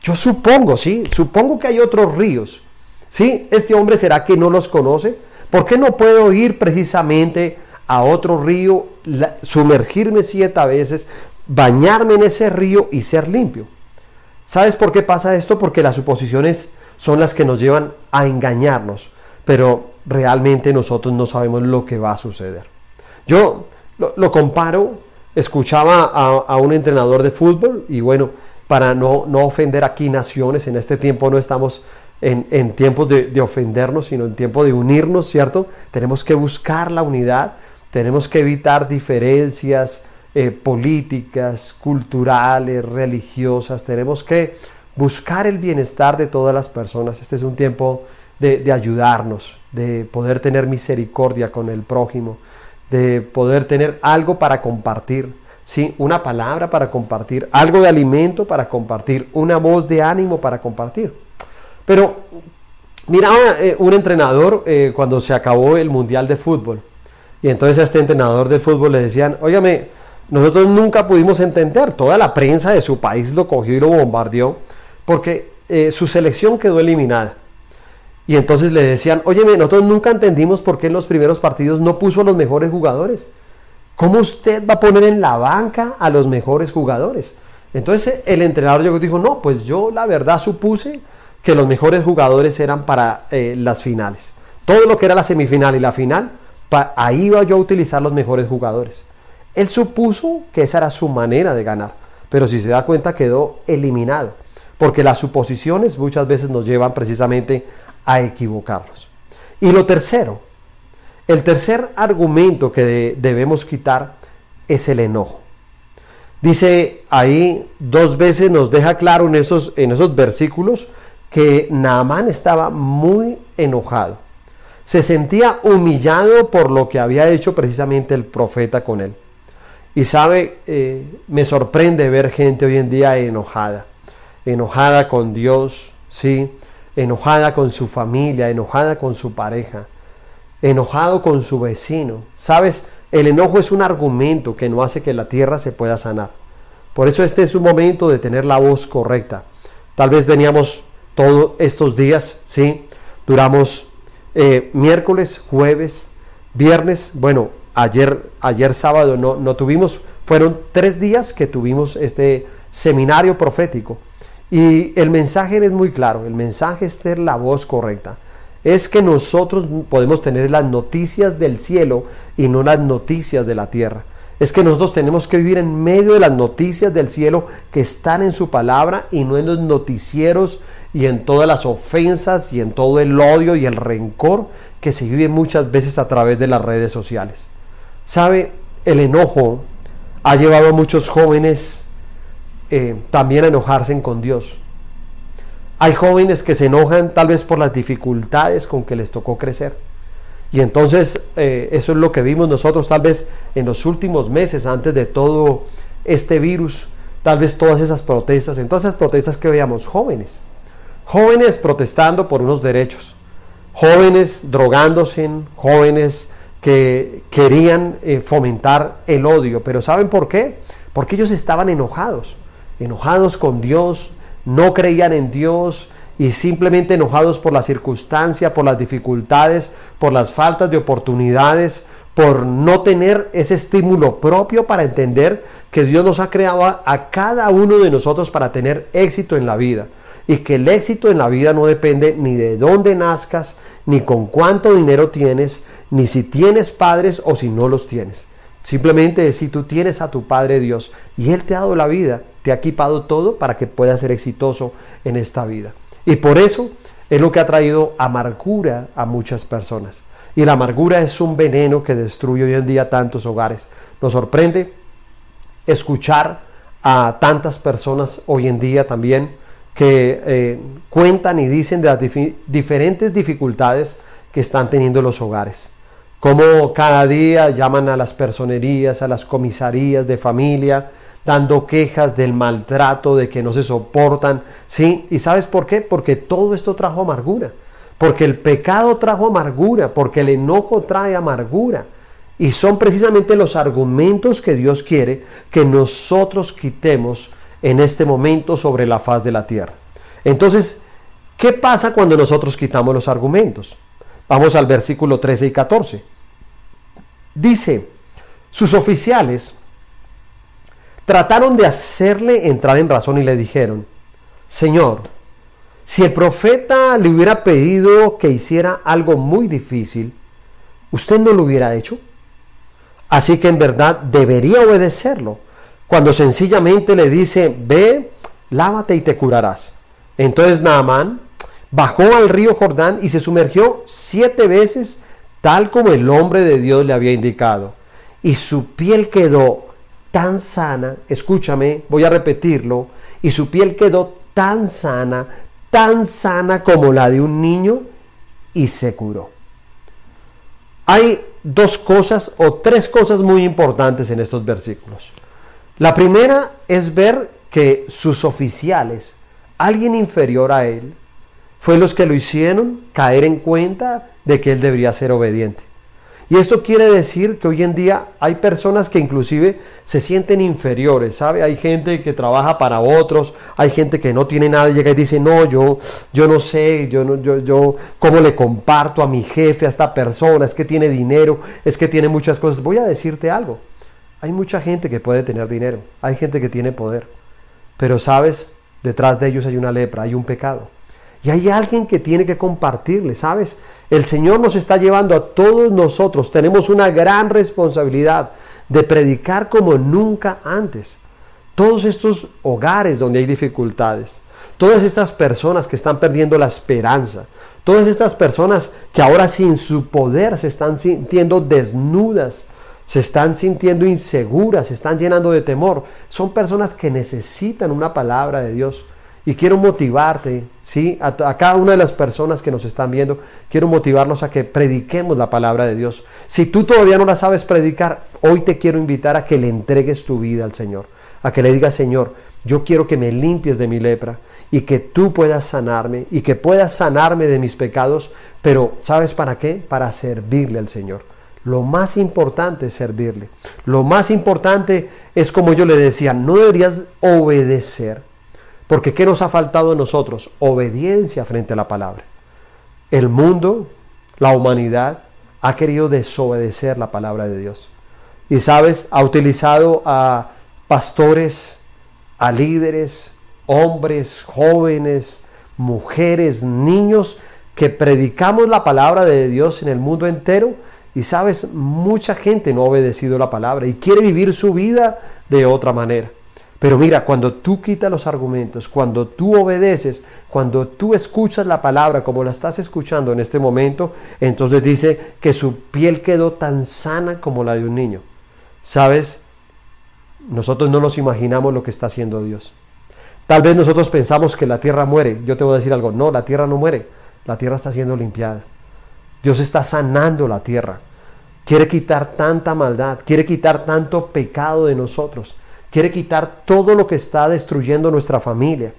Yo supongo, sí, supongo que hay otros ríos. ¿Sí? ¿Este hombre será que no los conoce? ¿Por qué no puedo ir precisamente a otro río, sumergirme siete veces, bañarme en ese río y ser limpio? ¿Sabes por qué pasa esto? Porque las suposiciones son las que nos llevan a engañarnos, pero realmente nosotros no sabemos lo que va a suceder. Yo lo, comparo, escuchaba a, un entrenador de fútbol y bueno, para no, no ofender aquí naciones, en este tiempo no estamos en, tiempos de, ofendernos, sino en tiempo de unirnos, ¿cierto? Tenemos que buscar la unidad, tenemos que evitar diferencias eh, políticas, culturales, religiosas, tenemos que buscar el bienestar de todas las personas. Este es un tiempo de, ayudarnos, de poder tener misericordia con el prójimo, de poder tener algo para compartir. ¿sí? Una palabra para compartir, algo de alimento para compartir, una voz de ánimo para compartir. Pero miraba eh, un entrenador eh, cuando se acabó el Mundial de Fútbol. Y entonces a este entrenador de fútbol le decían, óyame, nosotros nunca pudimos entender, toda la prensa de su país lo cogió y lo bombardeó, porque eh, su selección quedó eliminada. Y entonces le decían, óyeme, nosotros nunca entendimos por qué en los primeros partidos no puso a los mejores jugadores. ¿Cómo usted va a poner en la banca a los mejores jugadores? Entonces el entrenador llegó y dijo, no, pues yo la verdad supuse que los mejores jugadores eran para eh, las finales. Todo lo que era la semifinal y la final, ahí iba yo a utilizar los mejores jugadores. Él supuso que esa era su manera de ganar, pero si se da cuenta quedó eliminado, porque las suposiciones muchas veces nos llevan precisamente a equivocarnos. Y lo tercero, el tercer argumento que debemos quitar es el enojo. Dice ahí dos veces, nos deja claro en esos, en esos versículos, que Naamán estaba muy enojado. Se sentía humillado por lo que había hecho precisamente el profeta con él. Y sabe, eh, me sorprende ver gente hoy en día enojada, enojada con Dios, sí, enojada con su familia, enojada con su pareja, enojado con su vecino. Sabes, el enojo es un argumento que no hace que la tierra se pueda sanar. Por eso este es un momento de tener la voz correcta. Tal vez veníamos todos estos días, ¿sí? Duramos eh, miércoles, jueves, viernes, bueno, ayer, ayer sábado no, no tuvimos, fueron tres días que tuvimos este seminario profético. Y el mensaje es muy claro, el mensaje es tener la voz correcta. Es que nosotros podemos tener las noticias del cielo y no las noticias de la tierra es que nosotros tenemos que vivir en medio de las noticias del cielo que están en su palabra y no en los noticieros y en todas las ofensas y en todo el odio y el rencor que se vive muchas veces a través de las redes sociales. ¿Sabe? El enojo ha llevado a muchos jóvenes eh, también enojarse con Dios. Hay jóvenes que se enojan tal vez por las dificultades con que les tocó crecer y entonces eh, eso es lo que vimos nosotros tal vez en los últimos meses antes de todo este virus, tal vez todas esas protestas, en todas esas protestas que veíamos jóvenes, jóvenes protestando por unos derechos, jóvenes drogándose, jóvenes que querían eh, fomentar el odio, pero ¿saben por qué? Porque ellos estaban enojados, enojados con Dios, no creían en Dios, y simplemente enojados por la circunstancia, por las dificultades, por las faltas de oportunidades, por no tener ese estímulo propio para entender que Dios nos ha creado a, cada uno de nosotros para tener éxito en la vida. Y que el éxito en la vida no depende ni de dónde nazcas, ni con cuánto dinero tienes, ni si tienes padres o si no los tienes. Simplemente si tú tienes a tu Padre Dios y Él te ha dado la vida, te ha equipado todo para que puedas ser exitoso en esta vida. Y por eso es lo que ha traído amargura a muchas personas. Y la amargura es un veneno que destruye hoy en día tantos hogares. Nos sorprende escuchar a tantas personas hoy en día también que eh, cuentan y dicen de las diferentes dificultades que están teniendo los hogares. Como cada día llaman a las personerías, a las comisarías de familia, dando quejas del maltrato, de que no se soportan, ¿sí? ¿Y sabes por qué? Porque todo esto trajo amargura, porque el pecado trajo amargura, porque el enojo trae amargura. Y son precisamente los argumentos que Dios quiere que nosotros quitemos en este momento sobre la faz de la tierra. Entonces, ¿qué pasa cuando nosotros quitamos los argumentos? Vamos al versículo 13 y 14. Dice, sus oficiales trataron de hacerle entrar en razón y le dijeron, Señor, si el profeta le hubiera pedido que hiciera algo muy difícil, ¿usted no lo hubiera hecho? Así que en verdad debería obedecerlo. Cuando sencillamente le dice, ve, lávate y te curarás. Entonces Naamán bajó al río Jordán y se sumergió siete veces, tal como el hombre de Dios le había indicado. Y su piel quedó tan sana, escúchame, voy a repetirlo, y su piel quedó tan sana, tan sana como la de un niño, y se curó. Hay dos cosas o tres cosas muy importantes en estos versículos. La primera es ver que sus oficiales, alguien inferior a él, fue los que lo hicieron caer en cuenta de que él debería ser obediente. Y esto quiere decir que hoy en día hay personas que inclusive se sienten inferiores, ¿sabe? Hay gente que trabaja para otros, hay gente que no tiene nada y llega y dice, no, yo, yo no sé, yo, no, yo, yo, ¿cómo le comparto a mi jefe, a esta persona? Es que tiene dinero, es que tiene muchas cosas. Voy a decirte algo, hay mucha gente que puede tener dinero, hay gente que tiene poder, pero sabes, detrás de ellos hay una lepra, hay un pecado. Y hay alguien que tiene que compartirle, ¿sabes? El Señor nos está llevando a todos nosotros. Tenemos una gran responsabilidad de predicar como nunca antes. Todos estos hogares donde hay dificultades, todas estas personas que están perdiendo la esperanza, todas estas personas que ahora sin su poder se están sintiendo desnudas, se están sintiendo inseguras, se están llenando de temor, son personas que necesitan una palabra de Dios y quiero motivarte, ¿sí? A, cada una de las personas que nos están viendo, quiero motivarnos a que prediquemos la palabra de Dios. Si tú todavía no la sabes predicar, hoy te quiero invitar a que le entregues tu vida al Señor. A que le digas, Señor, yo quiero que me limpies de mi lepra y que tú puedas sanarme y que puedas sanarme de mis pecados, pero ¿sabes para qué? Para servirle al Señor. Lo más importante es servirle. Lo más importante es como yo le decía, no deberías obedecer porque ¿qué nos ha faltado en nosotros? Obediencia frente a la palabra. El mundo, la humanidad, ha querido desobedecer la palabra de Dios. Y sabes, ha utilizado a pastores, a líderes, hombres, jóvenes, mujeres, niños, que predicamos la palabra de Dios en el mundo entero. Y sabes, mucha gente no ha obedecido la palabra y quiere vivir su vida de otra manera. Pero mira, cuando tú quitas los argumentos, cuando tú obedeces, cuando tú escuchas la palabra como la estás escuchando en este momento, entonces dice que su piel quedó tan sana como la de un niño. ¿Sabes? Nosotros no nos imaginamos lo que está haciendo Dios. Tal vez nosotros pensamos que la tierra muere. Yo te voy a decir algo. No, la tierra no muere. La tierra está siendo limpiada. Dios está sanando la tierra. Quiere quitar tanta maldad. Quiere quitar tanto pecado de nosotros quiere quitar todo lo que está destruyendo nuestra familia.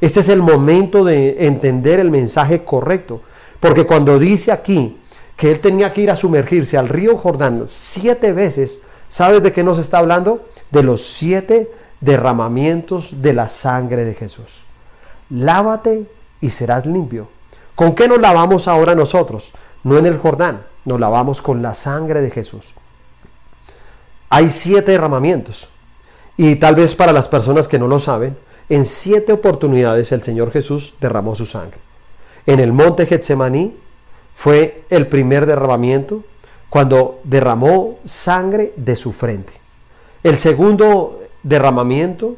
Este es el momento de entender el mensaje correcto, porque cuando dice aquí que él tenía que ir a sumergirse al río Jordán siete veces, ¿sabes de qué nos está hablando? De los siete derramamientos de la sangre de Jesús. Lávate y serás limpio. ¿Con qué nos lavamos ahora nosotros? No en el Jordán, nos lavamos con la sangre de Jesús. Hay siete derramamientos. Y tal vez para las personas que no lo saben, en siete oportunidades el Señor Jesús derramó su sangre. En el monte Getsemaní fue el primer derramamiento cuando derramó sangre de su frente. El segundo derramamiento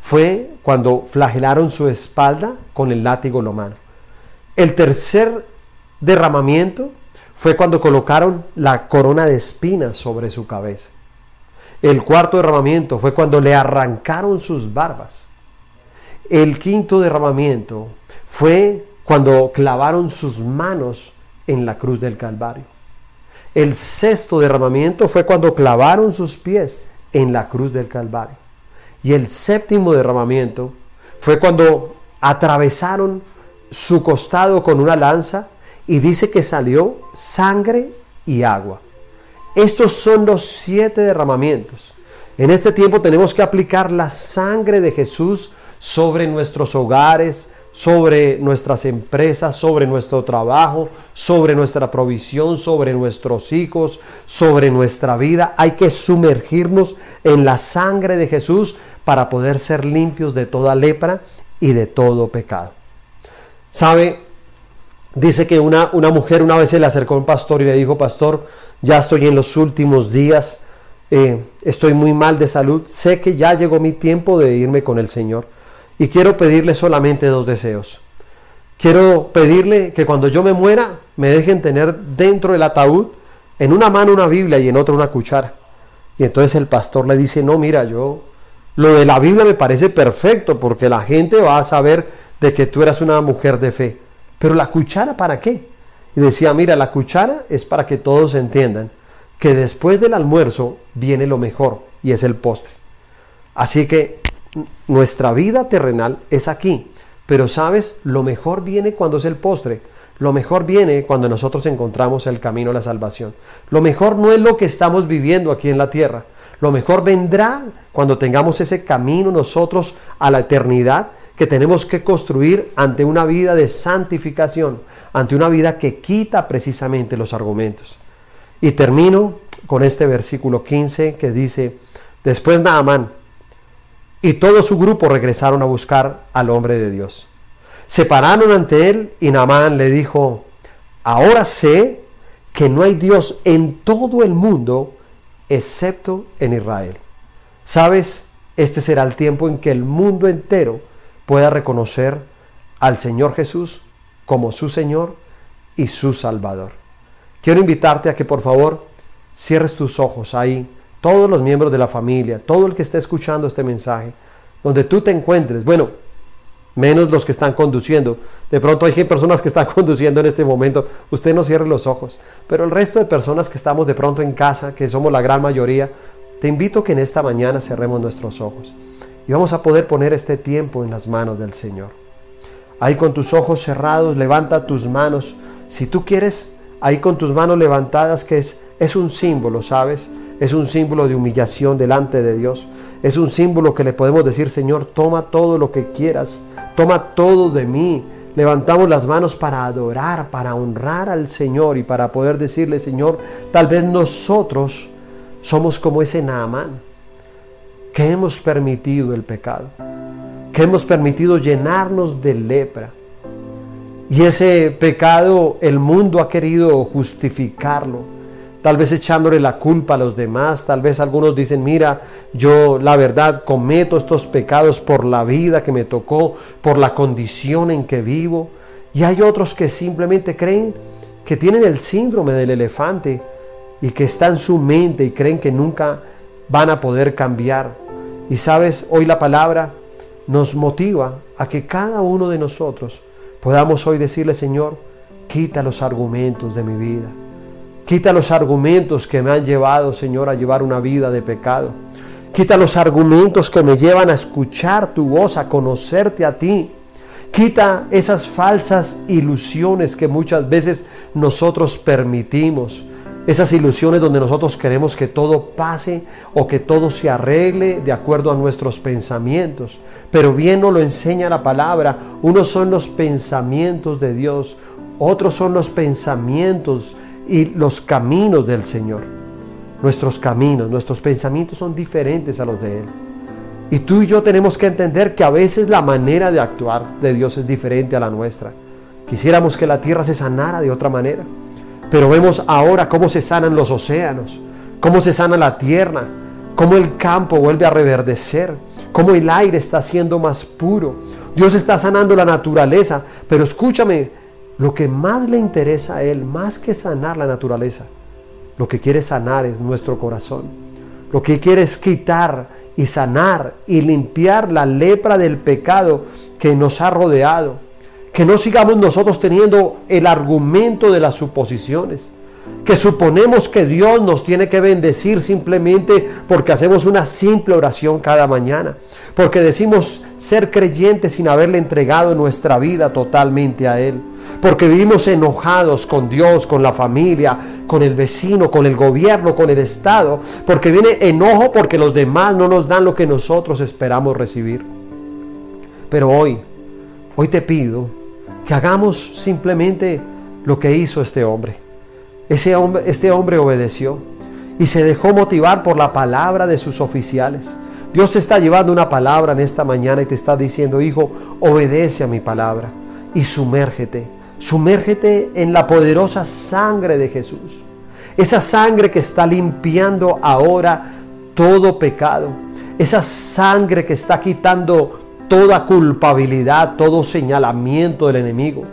fue cuando flagelaron su espalda con el látigo romano. El tercer derramamiento fue cuando colocaron la corona de espinas sobre su cabeza. El cuarto derramamiento fue cuando le arrancaron sus barbas. El quinto derramamiento fue cuando clavaron sus manos en la cruz del Calvario. El sexto derramamiento fue cuando clavaron sus pies en la cruz del Calvario. Y el séptimo derramamiento fue cuando atravesaron su costado con una lanza y dice que salió sangre y agua. Estos son los siete derramamientos. En este tiempo tenemos que aplicar la sangre de Jesús sobre nuestros hogares, sobre nuestras empresas, sobre nuestro trabajo, sobre nuestra provisión, sobre nuestros hijos, sobre nuestra vida. Hay que sumergirnos en la sangre de Jesús para poder ser limpios de toda lepra y de todo pecado. ¿Sabe? Dice que una, una mujer una vez se le acercó a un pastor y le dijo, pastor, ya estoy en los últimos días, eh, estoy muy mal de salud, sé que ya llegó mi tiempo de irme con el Señor y quiero pedirle solamente dos deseos. Quiero pedirle que cuando yo me muera me dejen tener dentro del ataúd en una mano una Biblia y en otra una cuchara. Y entonces el pastor le dice, no, mira, yo, lo de la Biblia me parece perfecto porque la gente va a saber de que tú eras una mujer de fe. Pero la cuchara, ¿para qué? Y decía, mira, la cuchara es para que todos entiendan que después del almuerzo viene lo mejor y es el postre. Así que nuestra vida terrenal es aquí, pero sabes, lo mejor viene cuando es el postre. Lo mejor viene cuando nosotros encontramos el camino a la salvación. Lo mejor no es lo que estamos viviendo aquí en la tierra. Lo mejor vendrá cuando tengamos ese camino nosotros a la eternidad que tenemos que construir ante una vida de santificación, ante una vida que quita precisamente los argumentos. Y termino con este versículo 15 que dice, después Naamán y todo su grupo regresaron a buscar al hombre de Dios. Se pararon ante él y Naamán le dijo, ahora sé que no hay Dios en todo el mundo excepto en Israel. ¿Sabes? Este será el tiempo en que el mundo entero pueda reconocer al Señor Jesús como su Señor y su Salvador. Quiero invitarte a que por favor cierres tus ojos ahí, todos los miembros de la familia, todo el que esté escuchando este mensaje, donde tú te encuentres, bueno, menos los que están conduciendo. De pronto hay personas que están conduciendo en este momento, usted no cierre los ojos, pero el resto de personas que estamos de pronto en casa, que somos la gran mayoría, te invito a que en esta mañana cerremos nuestros ojos y vamos a poder poner este tiempo en las manos del Señor. Ahí con tus ojos cerrados, levanta tus manos. Si tú quieres, ahí con tus manos levantadas, que es, es un símbolo, ¿sabes? Es un símbolo de humillación delante de Dios. Es un símbolo que le podemos decir, Señor, toma todo lo que quieras, toma todo de mí. Levantamos las manos para adorar, para honrar al Señor y para poder decirle, Señor, tal vez nosotros somos como ese Naamán que hemos permitido el pecado, que hemos permitido llenarnos de lepra. Y ese pecado el mundo ha querido justificarlo, tal vez echándole la culpa a los demás, tal vez algunos dicen, mira, yo la verdad cometo estos pecados por la vida que me tocó, por la condición en que vivo. Y hay otros que simplemente creen que tienen el síndrome del elefante y que está en su mente y creen que nunca van a poder cambiar. Y sabes, hoy la palabra nos motiva a que cada uno de nosotros podamos hoy decirle, Señor, quita los argumentos de mi vida. Quita los argumentos que me han llevado, Señor, a llevar una vida de pecado. Quita los argumentos que me llevan a escuchar tu voz, a conocerte a ti. Quita esas falsas ilusiones que muchas veces nosotros permitimos esas ilusiones donde nosotros queremos que todo pase o que todo se arregle de acuerdo a nuestros pensamientos. Pero bien nos lo enseña la palabra. Unos son los pensamientos de Dios, otros son los pensamientos y los caminos del Señor. Nuestros caminos, nuestros pensamientos son diferentes a los de Él. Y tú y yo tenemos que entender que a veces la manera de actuar de Dios es diferente a la nuestra. Quisiéramos que la tierra se sanara de otra manera. Pero vemos ahora cómo se sanan los océanos, cómo se sana la tierra, cómo el campo vuelve a reverdecer, cómo el aire está siendo más puro. Dios está sanando la naturaleza, pero escúchame, lo que más le interesa a Él, más que sanar la naturaleza, lo que quiere sanar es nuestro corazón. Lo que quiere es quitar y sanar y limpiar la lepra del pecado que nos ha rodeado que no sigamos nosotros teniendo el argumento de las suposiciones. que suponemos que Dios nos tiene que bendecir simplemente porque hacemos una simple oración cada mañana, porque decimos ser creyentes sin haberle entregado nuestra vida totalmente a Él, porque vivimos enojados con Dios, con la familia, con el vecino, con el gobierno, con el Estado, porque viene enojo porque los demás no nos dan lo que nosotros esperamos recibir. Pero hoy, hoy te pido que hagamos simplemente lo que hizo este hombre ese hombre, este hombre obedeció y se dejó motivar por la palabra de sus oficiales. Dios te está llevando una palabra en esta mañana y te está diciendo, hijo, obedece a mi palabra y sumérgete. Sumérgete en la poderosa sangre de Jesús. Esa sangre que está limpiando ahora todo pecado. Esa sangre que está quitando toda culpabilidad, todo señalamiento del enemigo.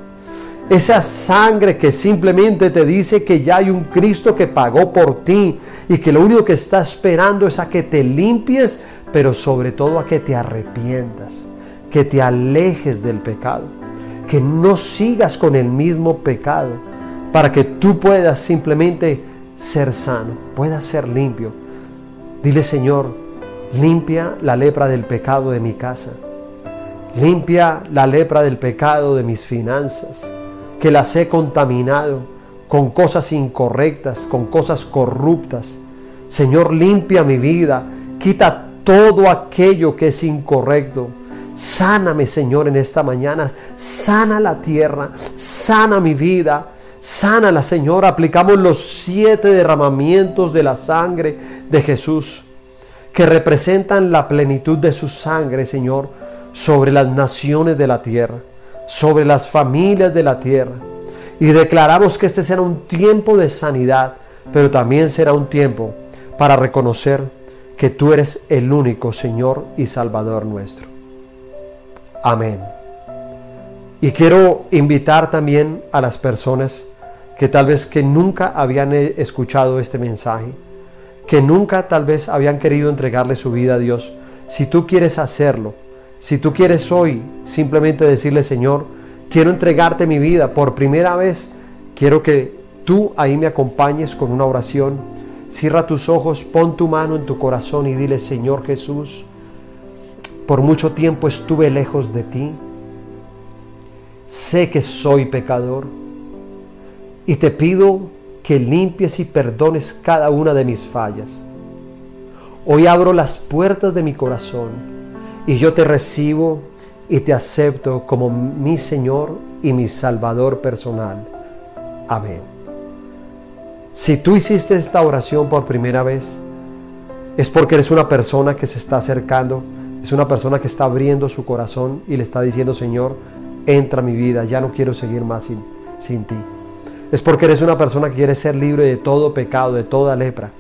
Esa sangre que simplemente te dice que ya hay un Cristo que pagó por ti y que lo único que está esperando es a que te limpies, pero sobre todo a que te arrepientas, que te alejes del pecado, que no sigas con el mismo pecado, para que tú puedas simplemente ser sano, puedas ser limpio. Dile, Señor, limpia la lepra del pecado de mi casa. Limpia la lepra del pecado de mis finanzas que las he contaminado con cosas incorrectas, con cosas corruptas. Señor, limpia mi vida, quita todo aquello que es incorrecto. Sáname, Señor, en esta mañana. Sana la tierra, sana mi vida. Sánala, Señor. Aplicamos los siete derramamientos de la sangre de Jesús, que representan la plenitud de su sangre, Señor, sobre las naciones de la tierra sobre las familias de la tierra. Y declaramos que este será un tiempo de sanidad, pero también será un tiempo para reconocer que tú eres el único Señor y Salvador nuestro. Amén. Y quiero invitar también a las personas que tal vez que nunca habían escuchado este mensaje, que nunca tal vez habían querido entregarle su vida a Dios. Si tú quieres hacerlo, si tú quieres hoy simplemente decirle, Señor, quiero entregarte mi vida por primera vez, quiero que tú ahí me acompañes con una oración. Cierra tus ojos, pon tu mano en tu corazón y dile, Señor Jesús, por mucho tiempo estuve lejos de ti. Sé que soy pecador y te pido que limpies y perdones cada una de mis fallas. Hoy abro las puertas de mi corazón y yo te recibo y te acepto como mi Señor y mi Salvador personal. Amén. Si tú hiciste esta oración por primera vez, es porque eres una persona que se está acercando, es una persona que está abriendo su corazón y le está diciendo, Señor, entra a mi vida, ya no quiero seguir más sin, sin ti. Es porque eres una persona que quiere ser libre de todo pecado, de toda lepra.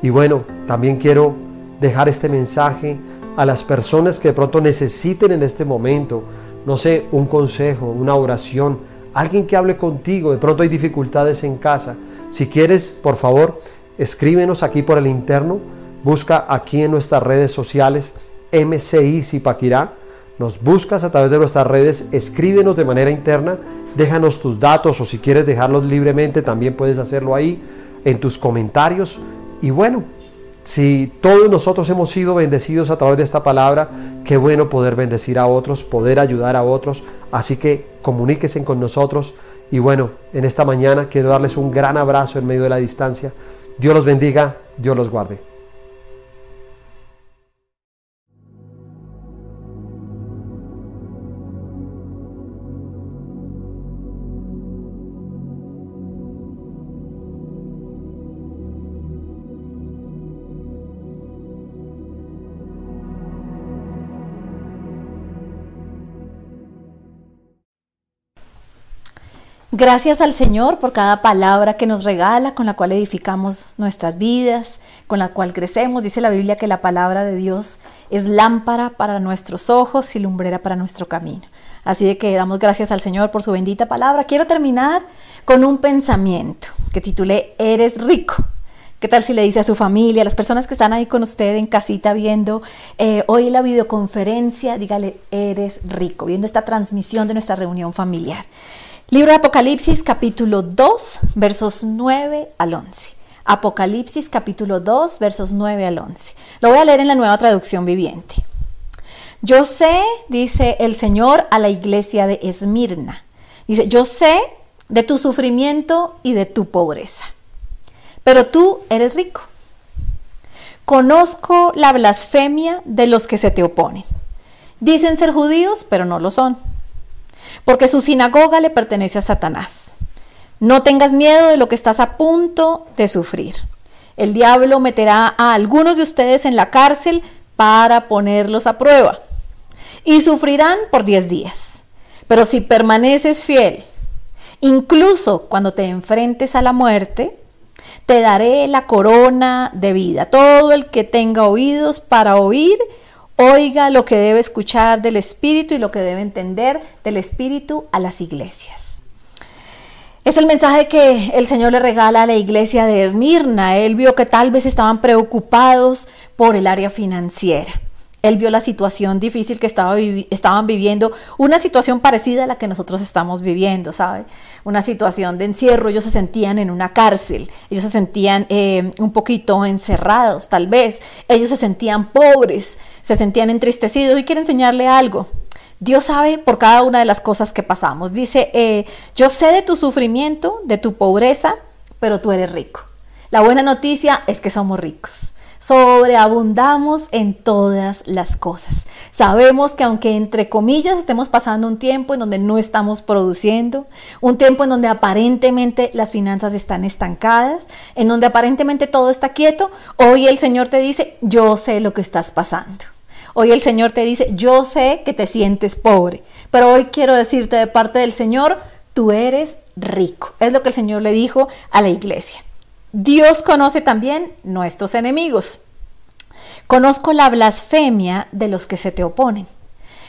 Y bueno, también quiero dejar este mensaje a las personas que de pronto necesiten en este momento, no sé, un consejo, una oración, alguien que hable contigo, de pronto hay dificultades en casa. Si quieres, por favor, escríbenos aquí por el interno, busca aquí en nuestras redes sociales MCI Zipaquirá, nos buscas a través de nuestras redes, escríbenos de manera interna, déjanos tus datos o si quieres dejarlos libremente también puedes hacerlo ahí en tus comentarios. Y bueno, si todos nosotros hemos sido bendecidos a través de esta palabra, qué bueno poder bendecir a otros, poder ayudar a otros. Así que comuníquense con nosotros. Y bueno, en esta mañana quiero darles un gran abrazo en medio de la distancia. Dios los bendiga, Dios los guarde. Gracias al Señor por cada palabra que nos regala, con la cual edificamos nuestras vidas, con la cual crecemos. Dice la Biblia que la palabra de Dios es lámpara para nuestros ojos y lumbrera para nuestro camino. Así de que damos gracias al Señor por su bendita palabra. Quiero terminar con un pensamiento que titulé Eres rico. ¿Qué tal si le dice a su familia, a las personas que están ahí con usted en casita viendo eh, hoy la videoconferencia, dígale, eres rico, viendo esta transmisión de nuestra reunión familiar? Libro de Apocalipsis capítulo 2 versos 9 al 11. Apocalipsis capítulo 2 versos 9 al 11. Lo voy a leer en la nueva traducción viviente. Yo sé, dice el Señor a la iglesia de Esmirna. Dice, yo sé de tu sufrimiento y de tu pobreza, pero tú eres rico. Conozco la blasfemia de los que se te oponen. Dicen ser judíos, pero no lo son porque su sinagoga le pertenece a Satanás. No tengas miedo de lo que estás a punto de sufrir. El diablo meterá a algunos de ustedes en la cárcel para ponerlos a prueba. Y sufrirán por diez días. Pero si permaneces fiel, incluso cuando te enfrentes a la muerte, te daré la corona de vida. Todo el que tenga oídos para oír, Oiga lo que debe escuchar del Espíritu y lo que debe entender del Espíritu a las iglesias. Es el mensaje que el Señor le regala a la iglesia de Esmirna. Él vio que tal vez estaban preocupados por el área financiera. Él vio la situación difícil que estaba estaban viviendo, una situación parecida a la que nosotros estamos viviendo, ¿sabe? Una situación de encierro, ellos se sentían en una cárcel, ellos se sentían eh, un poquito encerrados, tal vez, ellos se sentían pobres, se sentían entristecidos y quiero enseñarle algo. Dios sabe por cada una de las cosas que pasamos. Dice, eh, yo sé de tu sufrimiento, de tu pobreza, pero tú eres rico. La buena noticia es que somos ricos sobreabundamos en todas las cosas. Sabemos que aunque entre comillas estemos pasando un tiempo en donde no estamos produciendo, un tiempo en donde aparentemente las finanzas están estancadas, en donde aparentemente todo está quieto, hoy el Señor te dice, yo sé lo que estás pasando. Hoy el Señor te dice, yo sé que te sientes pobre, pero hoy quiero decirte de parte del Señor, tú eres rico. Es lo que el Señor le dijo a la iglesia. Dios conoce también nuestros enemigos. Conozco la blasfemia de los que se te oponen.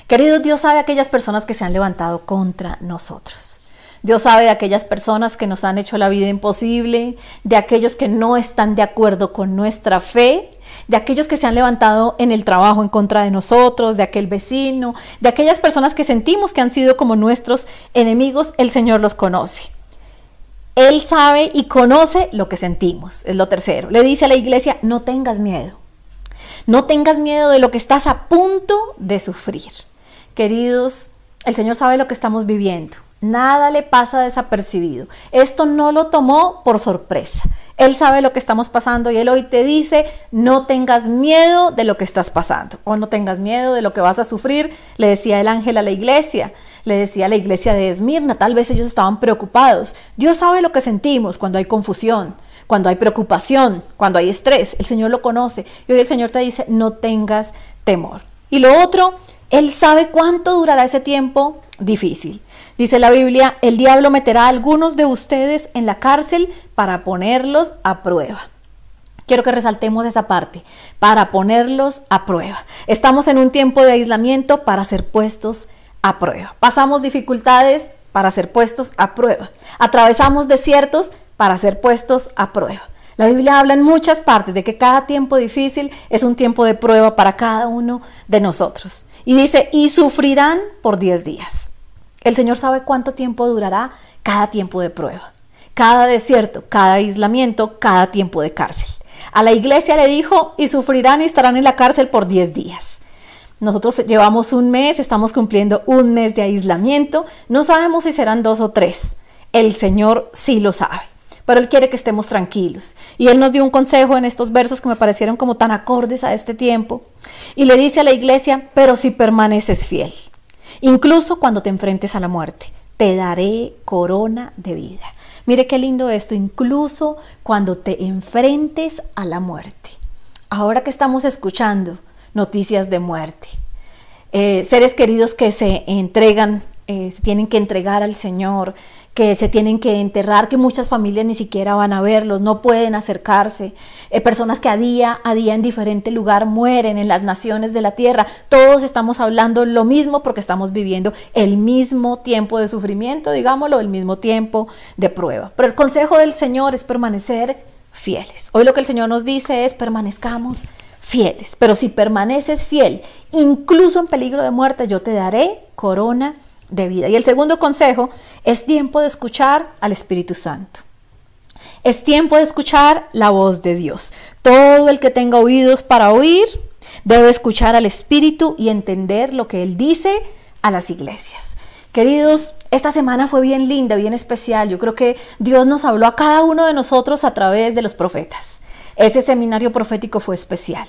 Querido Dios sabe aquellas personas que se han levantado contra nosotros. Dios sabe de aquellas personas que nos han hecho la vida imposible, de aquellos que no están de acuerdo con nuestra fe, de aquellos que se han levantado en el trabajo en contra de nosotros, de aquel vecino, de aquellas personas que sentimos que han sido como nuestros enemigos, el Señor los conoce. Él sabe y conoce lo que sentimos, es lo tercero. Le dice a la iglesia, no tengas miedo. No tengas miedo de lo que estás a punto de sufrir. Queridos, el Señor sabe lo que estamos viviendo. Nada le pasa desapercibido. Esto no lo tomó por sorpresa. Él sabe lo que estamos pasando y Él hoy te dice, no tengas miedo de lo que estás pasando o no tengas miedo de lo que vas a sufrir, le decía el ángel a la iglesia le decía la iglesia de Esmirna, tal vez ellos estaban preocupados. Dios sabe lo que sentimos cuando hay confusión, cuando hay preocupación, cuando hay estrés. El Señor lo conoce. Y hoy el Señor te dice, no tengas temor. Y lo otro, Él sabe cuánto durará ese tiempo difícil. Dice la Biblia, el diablo meterá a algunos de ustedes en la cárcel para ponerlos a prueba. Quiero que resaltemos esa parte, para ponerlos a prueba. Estamos en un tiempo de aislamiento para ser puestos a prueba. Pasamos dificultades para ser puestos a prueba. Atravesamos desiertos para ser puestos a prueba. La Biblia habla en muchas partes de que cada tiempo difícil es un tiempo de prueba para cada uno de nosotros. Y dice, y sufrirán por 10 días. El Señor sabe cuánto tiempo durará cada tiempo de prueba, cada desierto, cada aislamiento, cada tiempo de cárcel. A la iglesia le dijo, y sufrirán y estarán en la cárcel por 10 días. Nosotros llevamos un mes, estamos cumpliendo un mes de aislamiento, no sabemos si serán dos o tres. El Señor sí lo sabe, pero Él quiere que estemos tranquilos. Y Él nos dio un consejo en estos versos que me parecieron como tan acordes a este tiempo. Y le dice a la iglesia, pero si permaneces fiel, incluso cuando te enfrentes a la muerte, te daré corona de vida. Mire qué lindo esto, incluso cuando te enfrentes a la muerte. Ahora que estamos escuchando, noticias de muerte. Eh, seres queridos que se entregan, eh, se tienen que entregar al Señor, que se tienen que enterrar, que muchas familias ni siquiera van a verlos, no pueden acercarse, eh, personas que a día a día en diferente lugar mueren en las naciones de la tierra. Todos estamos hablando lo mismo porque estamos viviendo el mismo tiempo de sufrimiento, digámoslo, el mismo tiempo de prueba. Pero el consejo del Señor es permanecer fieles. Hoy lo que el Señor nos dice es permanezcamos fieles. Pero si permaneces fiel, incluso en peligro de muerte, yo te daré corona de vida. Y el segundo consejo es tiempo de escuchar al Espíritu Santo. Es tiempo de escuchar la voz de Dios. Todo el que tenga oídos para oír debe escuchar al Espíritu y entender lo que Él dice a las iglesias. Queridos, esta semana fue bien linda, bien especial. Yo creo que Dios nos habló a cada uno de nosotros a través de los profetas. Ese seminario profético fue especial.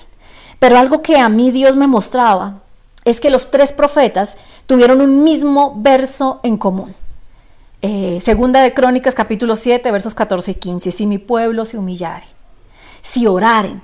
Pero algo que a mí Dios me mostraba es que los tres profetas tuvieron un mismo verso en común. Eh, segunda de Crónicas capítulo 7 versos 14 y 15. Si mi pueblo se humillare, si oraren,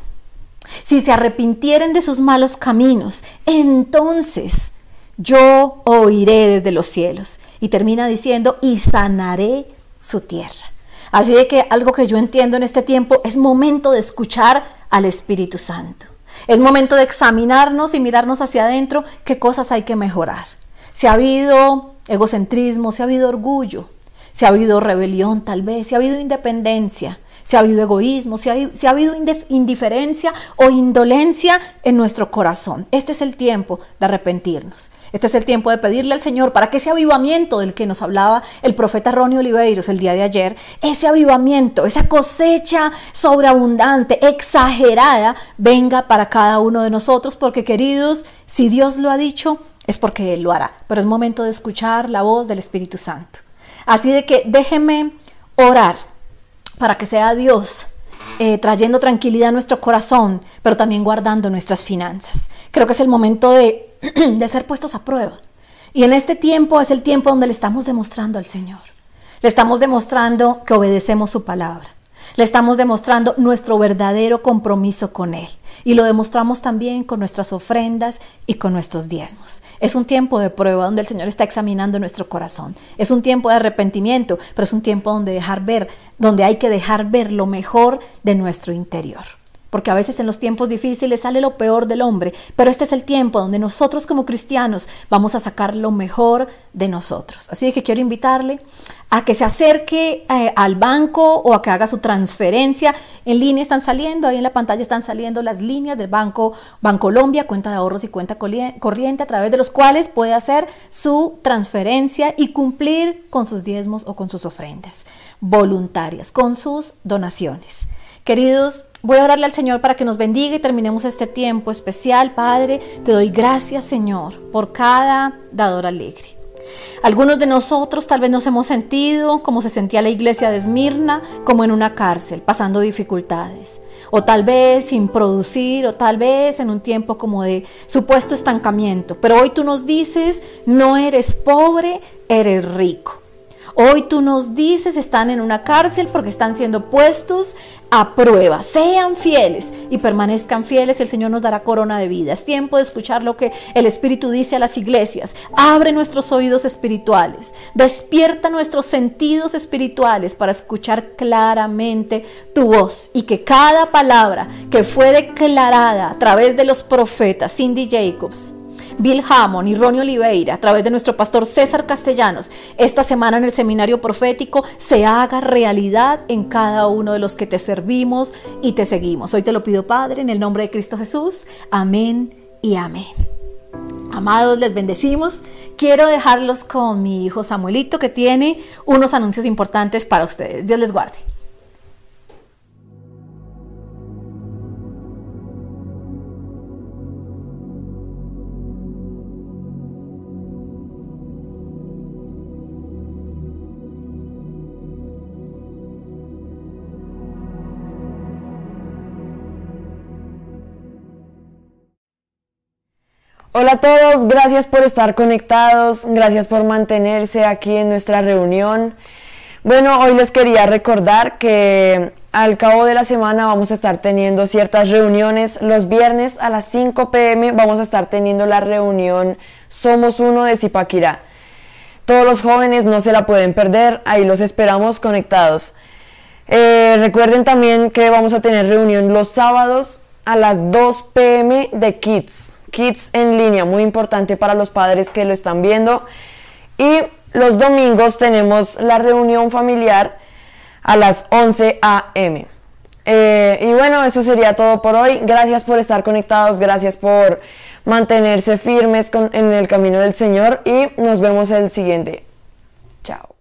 si se arrepintieren de sus malos caminos, entonces yo oiré desde los cielos. Y termina diciendo, y sanaré su tierra. Así de que algo que yo entiendo en este tiempo es momento de escuchar al Espíritu Santo. Es momento de examinarnos y mirarnos hacia adentro qué cosas hay que mejorar. Si ha habido egocentrismo, si ha habido orgullo, si ha habido rebelión tal vez, si ha habido independencia, si ha habido egoísmo, si ha, habido indiferencia o indolencia en nuestro corazón. Este es el tiempo de arrepentirnos. Este es el tiempo de pedirle al Señor para que ese avivamiento del que nos hablaba el profeta Ronnie Oliveiros el día de ayer, ese avivamiento, esa cosecha sobreabundante, exagerada, venga para cada uno de nosotros, porque queridos, si Dios lo ha dicho, es porque Él lo hará. Pero es momento de escuchar la voz del Espíritu Santo. Así de que déjeme orar para que sea Dios eh, trayendo tranquilidad a nuestro corazón, pero también guardando nuestras finanzas. Creo que es el momento de, de ser puestos a prueba. Y en este tiempo es el tiempo donde le estamos demostrando al Señor. Le estamos demostrando que obedecemos su palabra. Le estamos demostrando nuestro verdadero compromiso con Él. Y lo demostramos también con nuestras ofrendas y con nuestros diezmos. Es un tiempo de prueba donde el Señor está examinando nuestro corazón. Es un tiempo de arrepentimiento, pero es un tiempo donde dejar ver, donde hay que dejar ver lo mejor de nuestro interior porque a veces en los tiempos difíciles sale lo peor del hombre, pero este es el tiempo donde nosotros como cristianos vamos a sacar lo mejor de nosotros. Así que quiero invitarle a que se acerque eh, al banco o a que haga su transferencia. En línea están saliendo, ahí en la pantalla están saliendo las líneas del banco Bancolombia, cuenta de ahorros y cuenta corriente, a través de los cuales puede hacer su transferencia y cumplir con sus diezmos o con sus ofrendas voluntarias, con sus donaciones. Queridos, voy a orarle al Señor para que nos bendiga y terminemos este tiempo especial. Padre, te doy gracias, Señor, por cada dador alegre. Algunos de nosotros tal vez nos hemos sentido como se sentía la iglesia de Esmirna, como en una cárcel, pasando dificultades, o tal vez sin producir, o tal vez en un tiempo como de supuesto estancamiento. Pero hoy tú nos dices, no eres pobre, eres rico. Hoy tú nos dices, están en una cárcel porque están siendo puestos a prueba. Sean fieles y permanezcan fieles, el Señor nos dará corona de vida. Es tiempo de escuchar lo que el Espíritu dice a las iglesias. Abre nuestros oídos espirituales, despierta nuestros sentidos espirituales para escuchar claramente tu voz y que cada palabra que fue declarada a través de los profetas, Cindy Jacobs, Bill Hammond y Ronnie Oliveira, a través de nuestro pastor César Castellanos, esta semana en el seminario profético se haga realidad en cada uno de los que te servimos y te seguimos. Hoy te lo pido, Padre, en el nombre de Cristo Jesús. Amén y amén. Amados, les bendecimos. Quiero dejarlos con mi hijo Samuelito que tiene unos anuncios importantes para ustedes. Dios les guarde. Hola a todos, gracias por estar conectados, gracias por mantenerse aquí en nuestra reunión. Bueno, hoy les quería recordar que al cabo de la semana vamos a estar teniendo ciertas reuniones. Los viernes a las 5 pm vamos a estar teniendo la reunión Somos Uno de Zipaquirá. Todos los jóvenes no se la pueden perder, ahí los esperamos conectados. Eh, recuerden también que vamos a tener reunión los sábados a las 2 pm de Kids. Kids en línea, muy importante para los padres que lo están viendo. Y los domingos tenemos la reunión familiar a las 11 a.m. Eh, y bueno, eso sería todo por hoy. Gracias por estar conectados, gracias por, mantenerse firmes en el camino del Señor y nos vemos el siguiente. Chao.